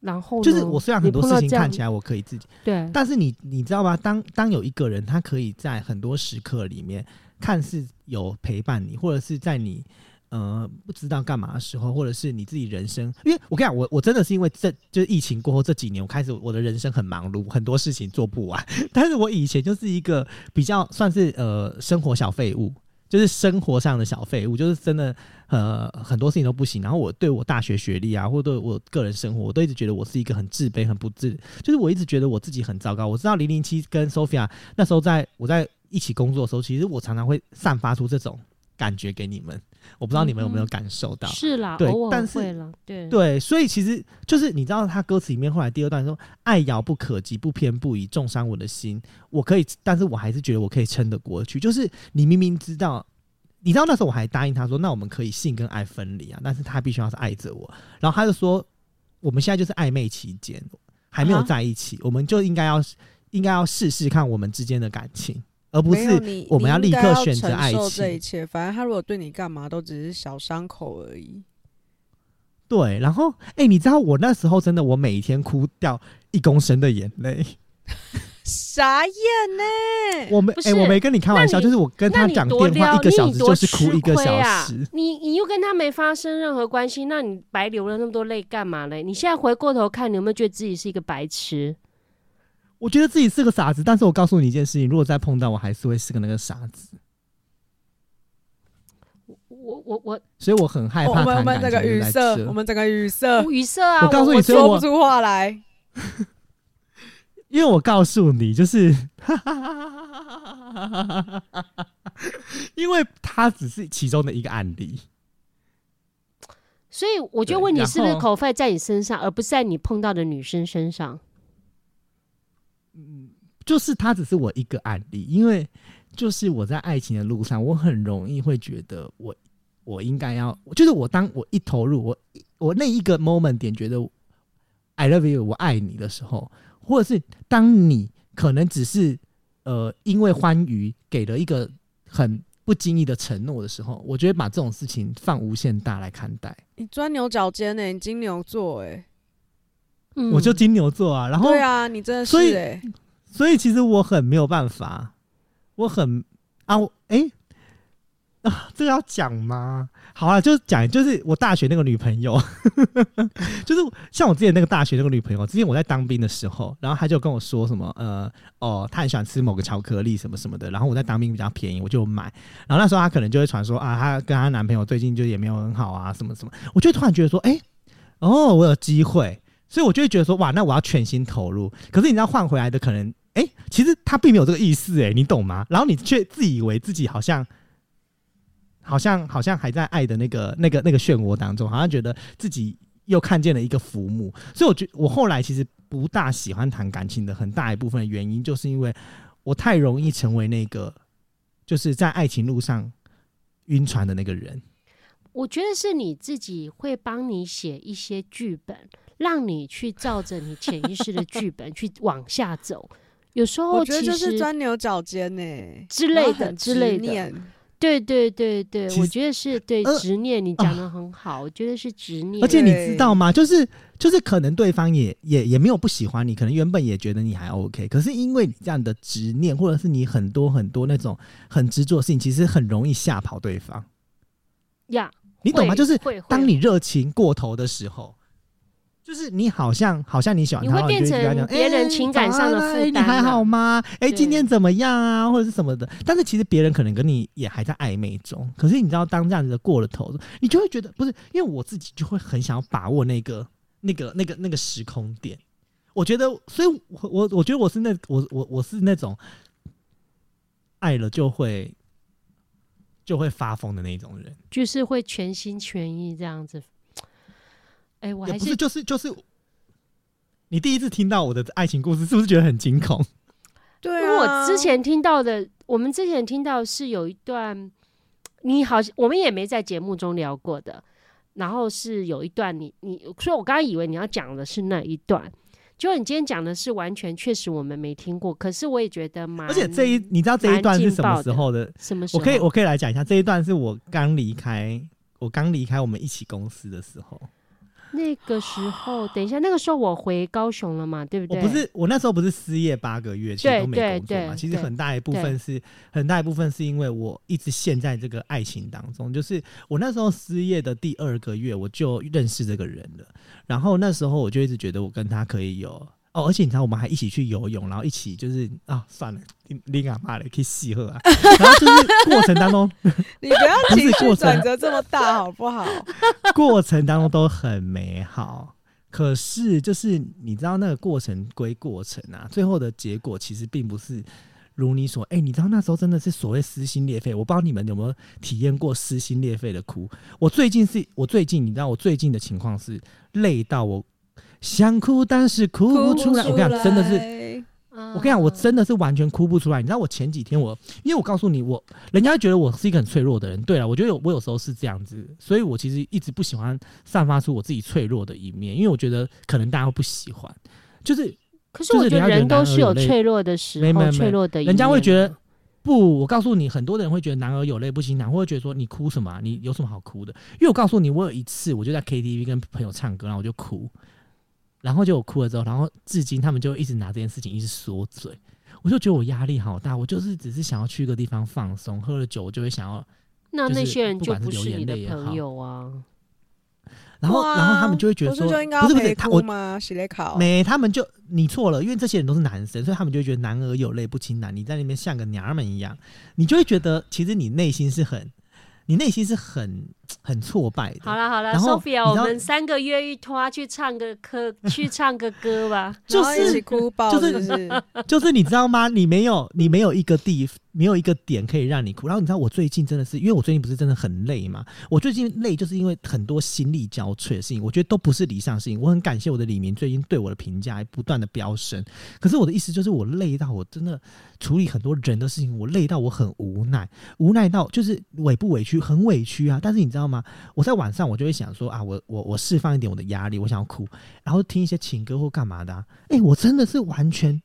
然后就是我虽然很多事情看起来我可以自己对，但是你你知道吗？当当有一个人他可以在很多时刻里面看似有陪伴你，或者是在你呃不知道干嘛的时候，或者是你自己人生，因为我跟你讲，我我真的是因为这就是疫情过后这几年，我开始我的人生很忙碌，很多事情做不完。但是我以前就是一个比较算是呃生活小废物。就是生活上的小废物，就是真的，呃，很多事情都不行。然后我对我大学学历啊，或者对我个人生活，我都一直觉得我是一个很自卑、很不自，就是我一直觉得我自己很糟糕。我知道零零七跟 Sophia 那时候在我在一起工作的时候，其实我常常会散发出这种感觉给你们。我不知道你们有没有感受到？嗯、是啦，对，但是会了，对对，所以其实就是你知道他歌词里面后来第二段说“爱遥不可及，不偏不倚，重伤我的心”，我可以，但是我还是觉得我可以撑得过去。就是你明明知道，你知道那时候我还答应他说，那我们可以性跟爱分离啊，但是他必须要是爱着我。然后他就说，我们现在就是暧昧期间，还没有在一起，啊、我们就应该要应该要试试看我们之间的感情。而不是我们要立刻选择爱情。这一切，反正他如果对你干嘛，都只是小伤口而已。对，然后哎、欸，你知道我那时候真的，我每天哭掉一公升的眼泪，傻眼呢。我没哎、欸，我没跟你开玩笑，就是我跟他讲电话一个小时，就是哭一个小时。你你又跟他没发生任何关系，那你白流了那么多泪干嘛嘞？你现在回过头看，你有没有觉得自己是一个白痴？我觉得自己是个傻子，但是我告诉你一件事情，如果再碰到，我还是会是个那个傻子。我我我，所以我很害怕。我们这个语塞，我们这个语塞，语塞啊！我告诉你，我说不出话来，因为我告诉你，就是，因为他只是其中的一个案例，所以我就问你，是不是口费在你身上，而不是在你碰到的女生身上？嗯，就是他只是我一个案例，因为就是我在爱情的路上，我很容易会觉得我我应该要，就是我当我一投入，我我那一个 moment 点觉得 I love you，我爱你的时候，或者是当你可能只是呃因为欢愉给了一个很不经意的承诺的时候，我觉得把这种事情放无限大来看待。你钻牛角尖呢？你金牛座哎。我就金牛座啊，然后对啊，你真的是、欸、所以其实我很没有办法，我很啊，哎、欸、啊，这个要讲吗？好啊，就是讲，就是我大学那个女朋友，就是像我之前那个大学那个女朋友，之前我在当兵的时候，然后她就跟我说什么，呃，哦，她很喜欢吃某个巧克力什么什么的，然后我在当兵比较便宜，我就买，然后那时候她可能就会传说啊，她跟她男朋友最近就也没有很好啊，什么什么，我就突然觉得说，哎、哦，我有机会，所以我就会觉得说，哇，那我要全心投入。可是你知道换回来的可能，哎、其实他并没有这个意思，哎，你懂吗？然后你却自以为自己好像。好像好像还在爱的那个那个那个漩涡当中，好像觉得自己又看见了一个浮木，所以我觉我后来其实不大喜欢谈感情的很大一部分原因，就是因为我太容易成为那个就是在爱情路上晕船的那个人。我觉得是你自己会帮你写一些剧本，让你去照着你潜意识的剧本去往下走。有时候我觉得就是钻牛角尖呢之类的之类的。对对对对，我觉得是对执念，你讲的很好，呃，我觉得是执念。而且你知道吗？就是就是，可能对方也也也没有不喜欢你，可能原本也觉得你还 OK，可是因为你这样的执念，或者是你很多很多那种很执着的事情，其实很容易吓跑对方。呀，你懂吗？就是当你热情过头的时候。就是你好像好像你喜欢他，你会变成别人情感上的负担、欸欸。你还好吗？哎、欸，今天怎么样啊？或者是什么的？但是其实别人可能跟你也还在暧昧中。可是你知道，当这样子的过了头，你就会觉得不是，因为我自己就会很想要把握那个、那个、那个、那个时空点。我觉得，所以我我我觉得我是那我我我是那种爱了就会就会发疯的那种人，就是会全心全意这样子。哎、欸，我还是，不是就是就是，你第一次听到我的爱情故事，是不是觉得很惊恐？对啊，因为我之前听到的，我们之前听到是有一段，你好像我们也没在节目中聊过的，然后是有一段你你，所以我刚刚以为你要讲的是那一段，就你今天讲的是完全确实我们没听过，可是我也觉得蛮，而且这一你知道这一段是什么时候的？什么时候？我可以我可以来讲一下，这一段是我刚离开我刚离开我们一起公司的时候。那个时候，等一下，那个时候我回高雄了嘛，对不对？我不是，我那时候不是失业八个月，其实都没工作嘛。其实很大一部分是很大一部分是因为我一直陷在这个爱情当中。就是我那时候失业的第二个月，我就认识这个人了。然后那时候我就一直觉得我跟他可以有。哦，而且你知道，我们还一起去游泳，然后一起就是啊、哦，算了，拎啊妈的，可以洗喝啊。然后就是过程当中，你不要情绪转折这么大好不好？过程当中都很美好，可是就是你知道，那个过程归过程啊，最后的结果其实并不是如你所。哎、欸，你知道那时候真的是所谓撕心裂肺。我不知道你们有没有体验过撕心裂肺的哭。我最近是我最近，你知道我最近的情况是累到我。想哭，但是哭不出来。我跟你讲，真的是，我跟你讲，我真的是完全哭不出来。你知道，我前几天我，因为我告诉你，我人家觉得我是一个很脆弱的人。对了，我觉得有我有时候是这样子，所以我其实一直不喜欢散发出我自己脆弱的一面，因为我觉得可能大家会不喜欢。就是，可是我觉得人都是有脆弱的时候，没没没脆弱的一面。人家会觉得不，我告诉你，很多人会觉得男儿有泪不轻弹，或者觉得说你哭什么啊？你有什么好哭的？因为我告诉你，我有一次我就在 KTV 跟朋友唱歌，然后我就哭。然后就我哭了之后，然后至今他们就一直拿这件事情一直说嘴，我就觉得我压力好大。我就是只是想要去一个地方放松，喝了酒我就会想要。那那些人就不是你的朋友啊。然后，然后他们就会觉得说，不是不是他我吗？没，他们就你错了，因为这些人都是男生，所以他们就会觉得男儿有泪不轻弹。你在那边像个娘们一样，你就会觉得其实你内心是很。你内心是很很挫败的。好了好了，Sophia，我们三个约一拖去唱个歌，去唱个歌吧，就是一起哭爆，就是就是，就是你知道吗？你没有你没有一个地。没有一个点可以让你哭，然后你知道我最近真的是，因为我最近不是真的很累嘛，我最近累就是因为很多心力交瘁的事情，我觉得都不是理想的事情。我很感谢我的李明最近对我的评价还不断的飙升，可是我的意思就是我累到我真的处理很多人的事情，我累到我很无奈，无奈到就是委不委屈，很委屈啊。但是你知道吗？我在晚上我就会想说啊，我我我释放一点我的压力，我想要哭，然后听一些情歌或干嘛的啊。哎，我真的是完全。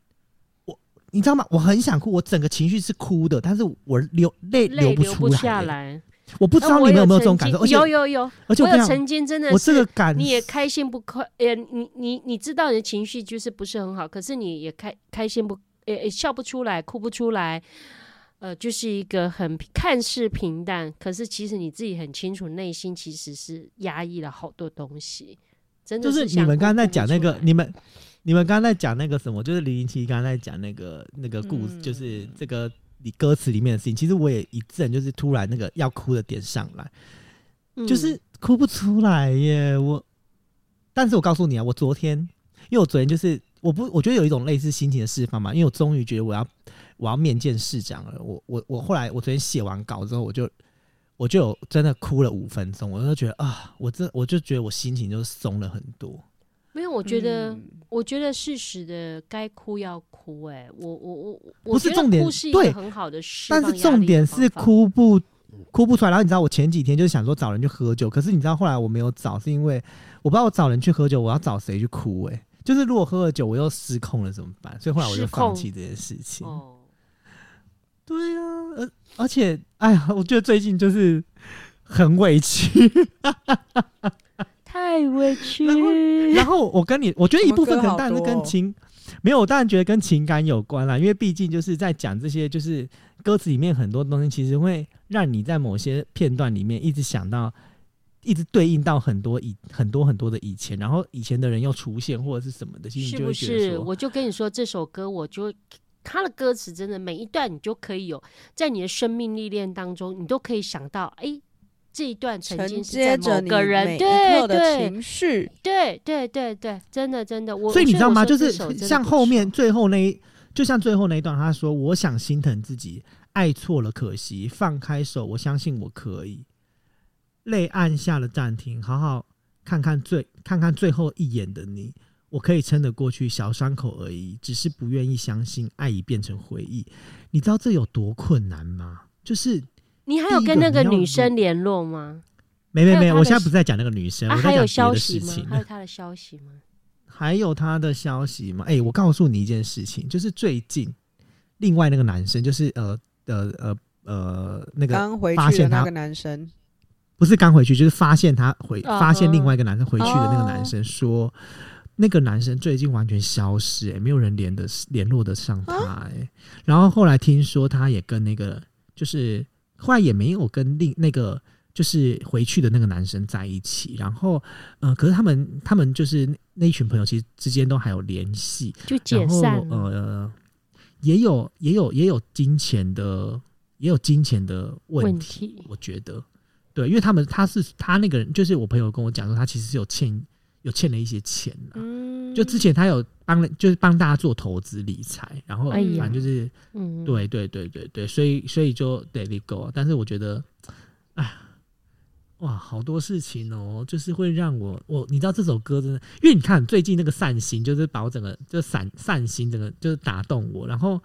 我你知道吗？我很想哭，我整个情绪是哭的，但是我流泪流不出来。我不知道你们有没有这种感受？有有有，而且我，曾经真的是，我这个感你也开心不快？呃，你你你知道你的情绪就是不是很好，可是你也开开心不诶诶，笑不出来，哭不出来，呃，就是一个很看似平淡，可是其实你自己很清楚，内心其实是压抑了好多东西。真的是，就是你们刚刚在讲那个，你们你们刚刚在讲那个什么，就是零零七刚刚在讲那个那个故事，嗯、就是这个你歌词里面的事情。其实我也一阵就是突然那个要哭的点上来，嗯、就是哭不出来耶。我，但是我告诉你啊，我昨天，因为我昨天就是我不，我觉得有一种类似心情的释放嘛，因为我终于觉得我要我要面见市长了。我我我后来我昨天写完稿之后，我就。我就有真的哭了五分钟，我就觉得啊，我这我就觉得我心情就松了很多。没有，我觉得，嗯、我觉得事实的该哭要哭、欸。哎，我我我我不是重点，对，很好的事。但是重点是哭不哭不出来。然后你知道，我前几天就是想说找人去喝酒，可是你知道后来我没有找，是因为我不知道我找人去喝酒，我要找谁去哭、欸？哎，就是如果喝了酒我又失控了怎么办？所以后来我就放弃这件事情。对呀、啊，而而且，哎呀，我觉得最近就是很委屈，太委屈。然后，然后我跟你，我觉得一部分可能当然是跟情，没有，我当然觉得跟情感有关啦。因为毕竟就是在讲这些，就是歌词里面很多东西，其实会让你在某些片段里面一直想到，一直对应到很多以很多很多的以前，然后以前的人又出现或者是什么的，其实你就会觉得，是不是？我就跟你说这首歌，我就。他的歌词真的每一段，你就可以有在你的生命历练当中，你都可以想到，哎、欸，这一段曾经是在某个人对对情绪，对对对对，真的真的，我所以你知道吗？就是像后面最后那一，就像最后那一段，他说：“我想心疼自己，爱错了可惜，放开手，我相信我可以。”泪按下了暂停，好好看看最看看最后一眼的你。我可以撑得过去，小伤口而已，只是不愿意相信爱已变成回忆。你知道这有多困难吗？就是你还有跟那个女生联络吗？没没没，我现在不是在讲那个女生，啊、我在讲别的事情。还有他的消息吗？还有她的消息吗？哎、欸，我告诉你一件事情，就是最近另外那个男生，就是呃呃呃呃那个刚回去的那个男生，不是刚回去，就是发现他回、uh. 发现另外一个男生回去的那个男生说。Uh huh. 那个男生最近完全消失、欸，哎，没有人联的联络得上他、欸，哎、啊，然后后来听说他也跟那个，就是后来也没有跟另那个，就是回去的那个男生在一起，然后，呃，可是他们他们就是那一群朋友，其实之间都还有联系，就解散了，呃，也有也有也有金钱的，也有金钱的问题，问题。我觉得，对，因为他们他是他那个人，就是我朋友跟我讲说，他其实是有欠。有欠了一些钱、啊嗯、就之前他有帮，就是帮大家做投资理财，然后反正就是，哎、对对对对对，所以所以就得 let go。但是我觉得，哎，哇，好多事情哦，就是会让我我，你知道这首歌真的，因为你看最近那个散心，就是把我整个就散散心，整个就是打动我，然后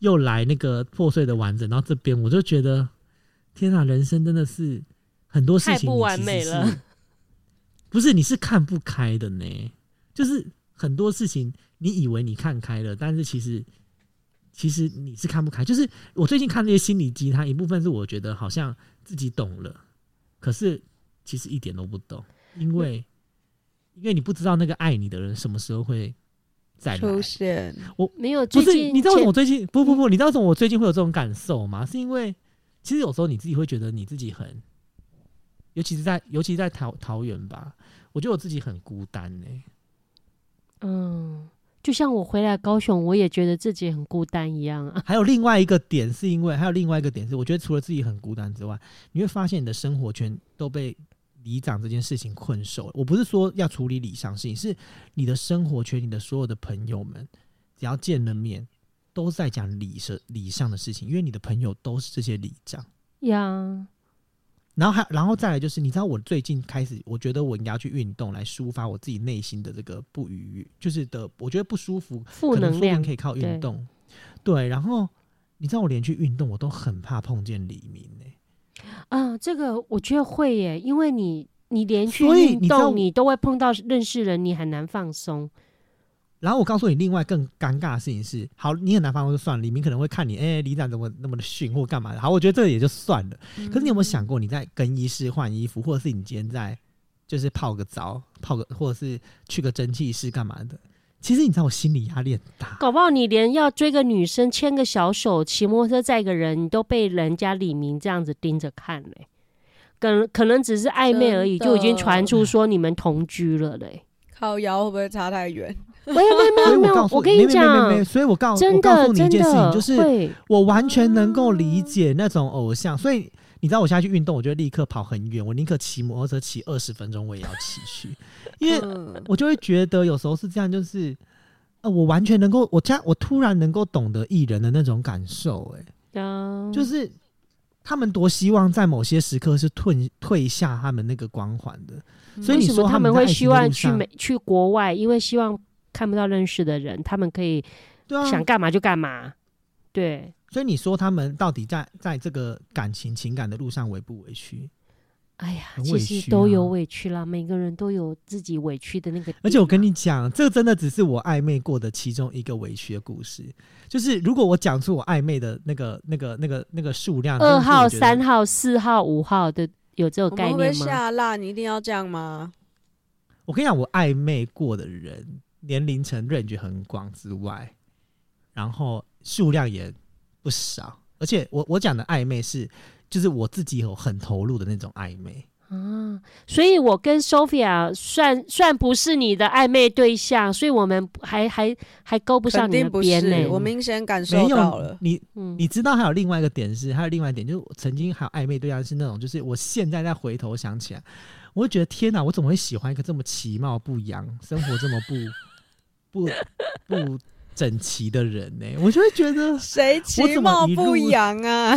又来那个破碎的完整，然后这边我就觉得，天啊，人生真的是很多事情太不完美了。不是，你是看不开的呢，就是很多事情你以为你看开了，但是其实其实你是看不开。就是我最近看那些心理鸡汤，一部分是我觉得好像自己懂了，可是其实一点都不懂，因为因为你不知道那个爱你的人什么时候会再来出现。我没有，不是，你知道我最近不不不，你知道为什么我最近会有这种感受吗？是因为其实有时候你自己会觉得你自己很。尤其是在，尤其是在桃桃园吧，我觉得我自己很孤单呢、欸。嗯，就像我回来高雄，我也觉得自己很孤单一样啊。还有另外一个点，是因为还有另外一个点是，我觉得除了自己很孤单之外，你会发现你的生活圈都被里长这件事情困守。我不是说要处理里上事情，是你的生活圈，你的所有的朋友们，只要见了面，都在讲里上里上的事情，因为你的朋友都是这些礼长呀。然后还，然后再来就是，你知道我最近开始，我觉得我应该要去运动来抒发我自己内心的这个不愉悦，就是的，我觉得不舒服，负能量可以靠运动。对，对，然后你知道我连去运动我都很怕碰见李明呢、欸。啊，这个我觉得会耶，因为你你连去运动你，你都会碰到认识人，你很难放松。然后我告诉你，另外更尴尬的事情是，好，你很难放松就算了，李明可能会看你，哎、欸，里长怎么那么的逊或干嘛的。好，我觉得这个也就算了。可是你有没有想过，你在更衣室换衣服，或者是你今天在就是泡个澡，泡个，或者是去个蒸汽室干嘛的？其实你知道我心理压力很大，搞不好你连要追个女生牵个小手，骑摩托车载个人，你都被人家李明这样子盯着看嘞。可能可能只是暧昧而已，就已经传出说你们同居了嘞。靠腰会不会差太远？没有没有没有我跟你讲，所以我告诉我告诉你一件事情，就是我完全能够理解那种偶像。所以你知道我现在去运动，我就会立刻跑很远，我宁可骑摩托车骑二十分钟，我也要骑去，因为我就会觉得有时候是这样，就是呃，我完全能够，我家我突然能够懂得艺人的那种感受，哎，就是他们多希望在某些时刻是退退下他们那个光环的，所以你说他们会希望去美去国外，因为希望。看不到认识的人，他们可以想干嘛就干嘛，对。所以你说他们到底在在这个感情情感的路上委不委屈？哎呀，啊、其实都有委屈啦，每个人都有自己委屈的那个。而且我跟你讲，这真的只是我暧昧过的其中一个委屈的故事。就是如果我讲出我暧昧的那个、那个、那个、那个数量，二号、三号、四号、五号的有这个概念吗？会不会下辣？你一定要这样吗？我跟你讲，我暧昧过的人。年龄层 range 很广之外，然后数量也不少，而且我我讲的暧昧是，就是我自己有很投入的那种暧昧啊，所以我跟 Sophia 算算不是你的暧昧对象，所以我们还还还勾不上你的边呢。我明显感受到了，你你知道还有另外一个点是，还有另外一点就是，我曾经还有暧昧对象是那种，就是我现在再回头想起来，我会觉得天哪，我怎么会喜欢一个这么其貌不扬、生活这么不。不 不整齐的人呢、欸，我就会觉得谁其貌不扬啊？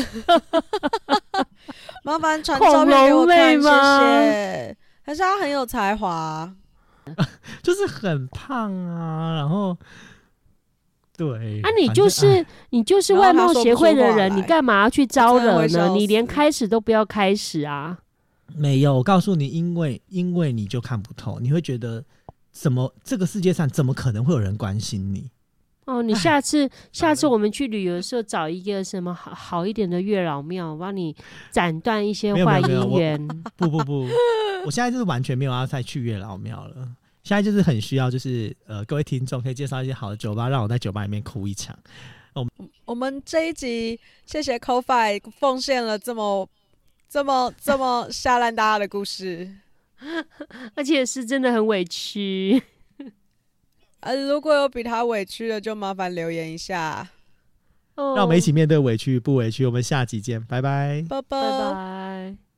麻烦传照片给我看，谢谢。还是他很有才华，就是很胖啊，然后对啊，你就是你就是外貌协会的人，你干嘛要去招惹呢？你连开始都不要开始啊！没有，我告诉你，因为因为你就看不透，你会觉得。怎么这个世界上怎么可能会有人关心你？哦，你下次下次我们去旅游的时候，找一个什么好好一点的月老庙，帮你斩断一些坏姻缘。不不 不，我现在就是完全没有要再去月老庙了。现在就是很需要，就是呃，各位听众可以介绍一些好的酒吧，让我在酒吧里面哭一场。我们我们这一集谢谢 CoFi 奉献了这么这么这么吓烂大家的故事。而且是真的很委屈，呃，如果有比他委屈的，就麻烦留言一下。让我们一起面对委屈不委屈。我们下集见，拜拜，拜拜。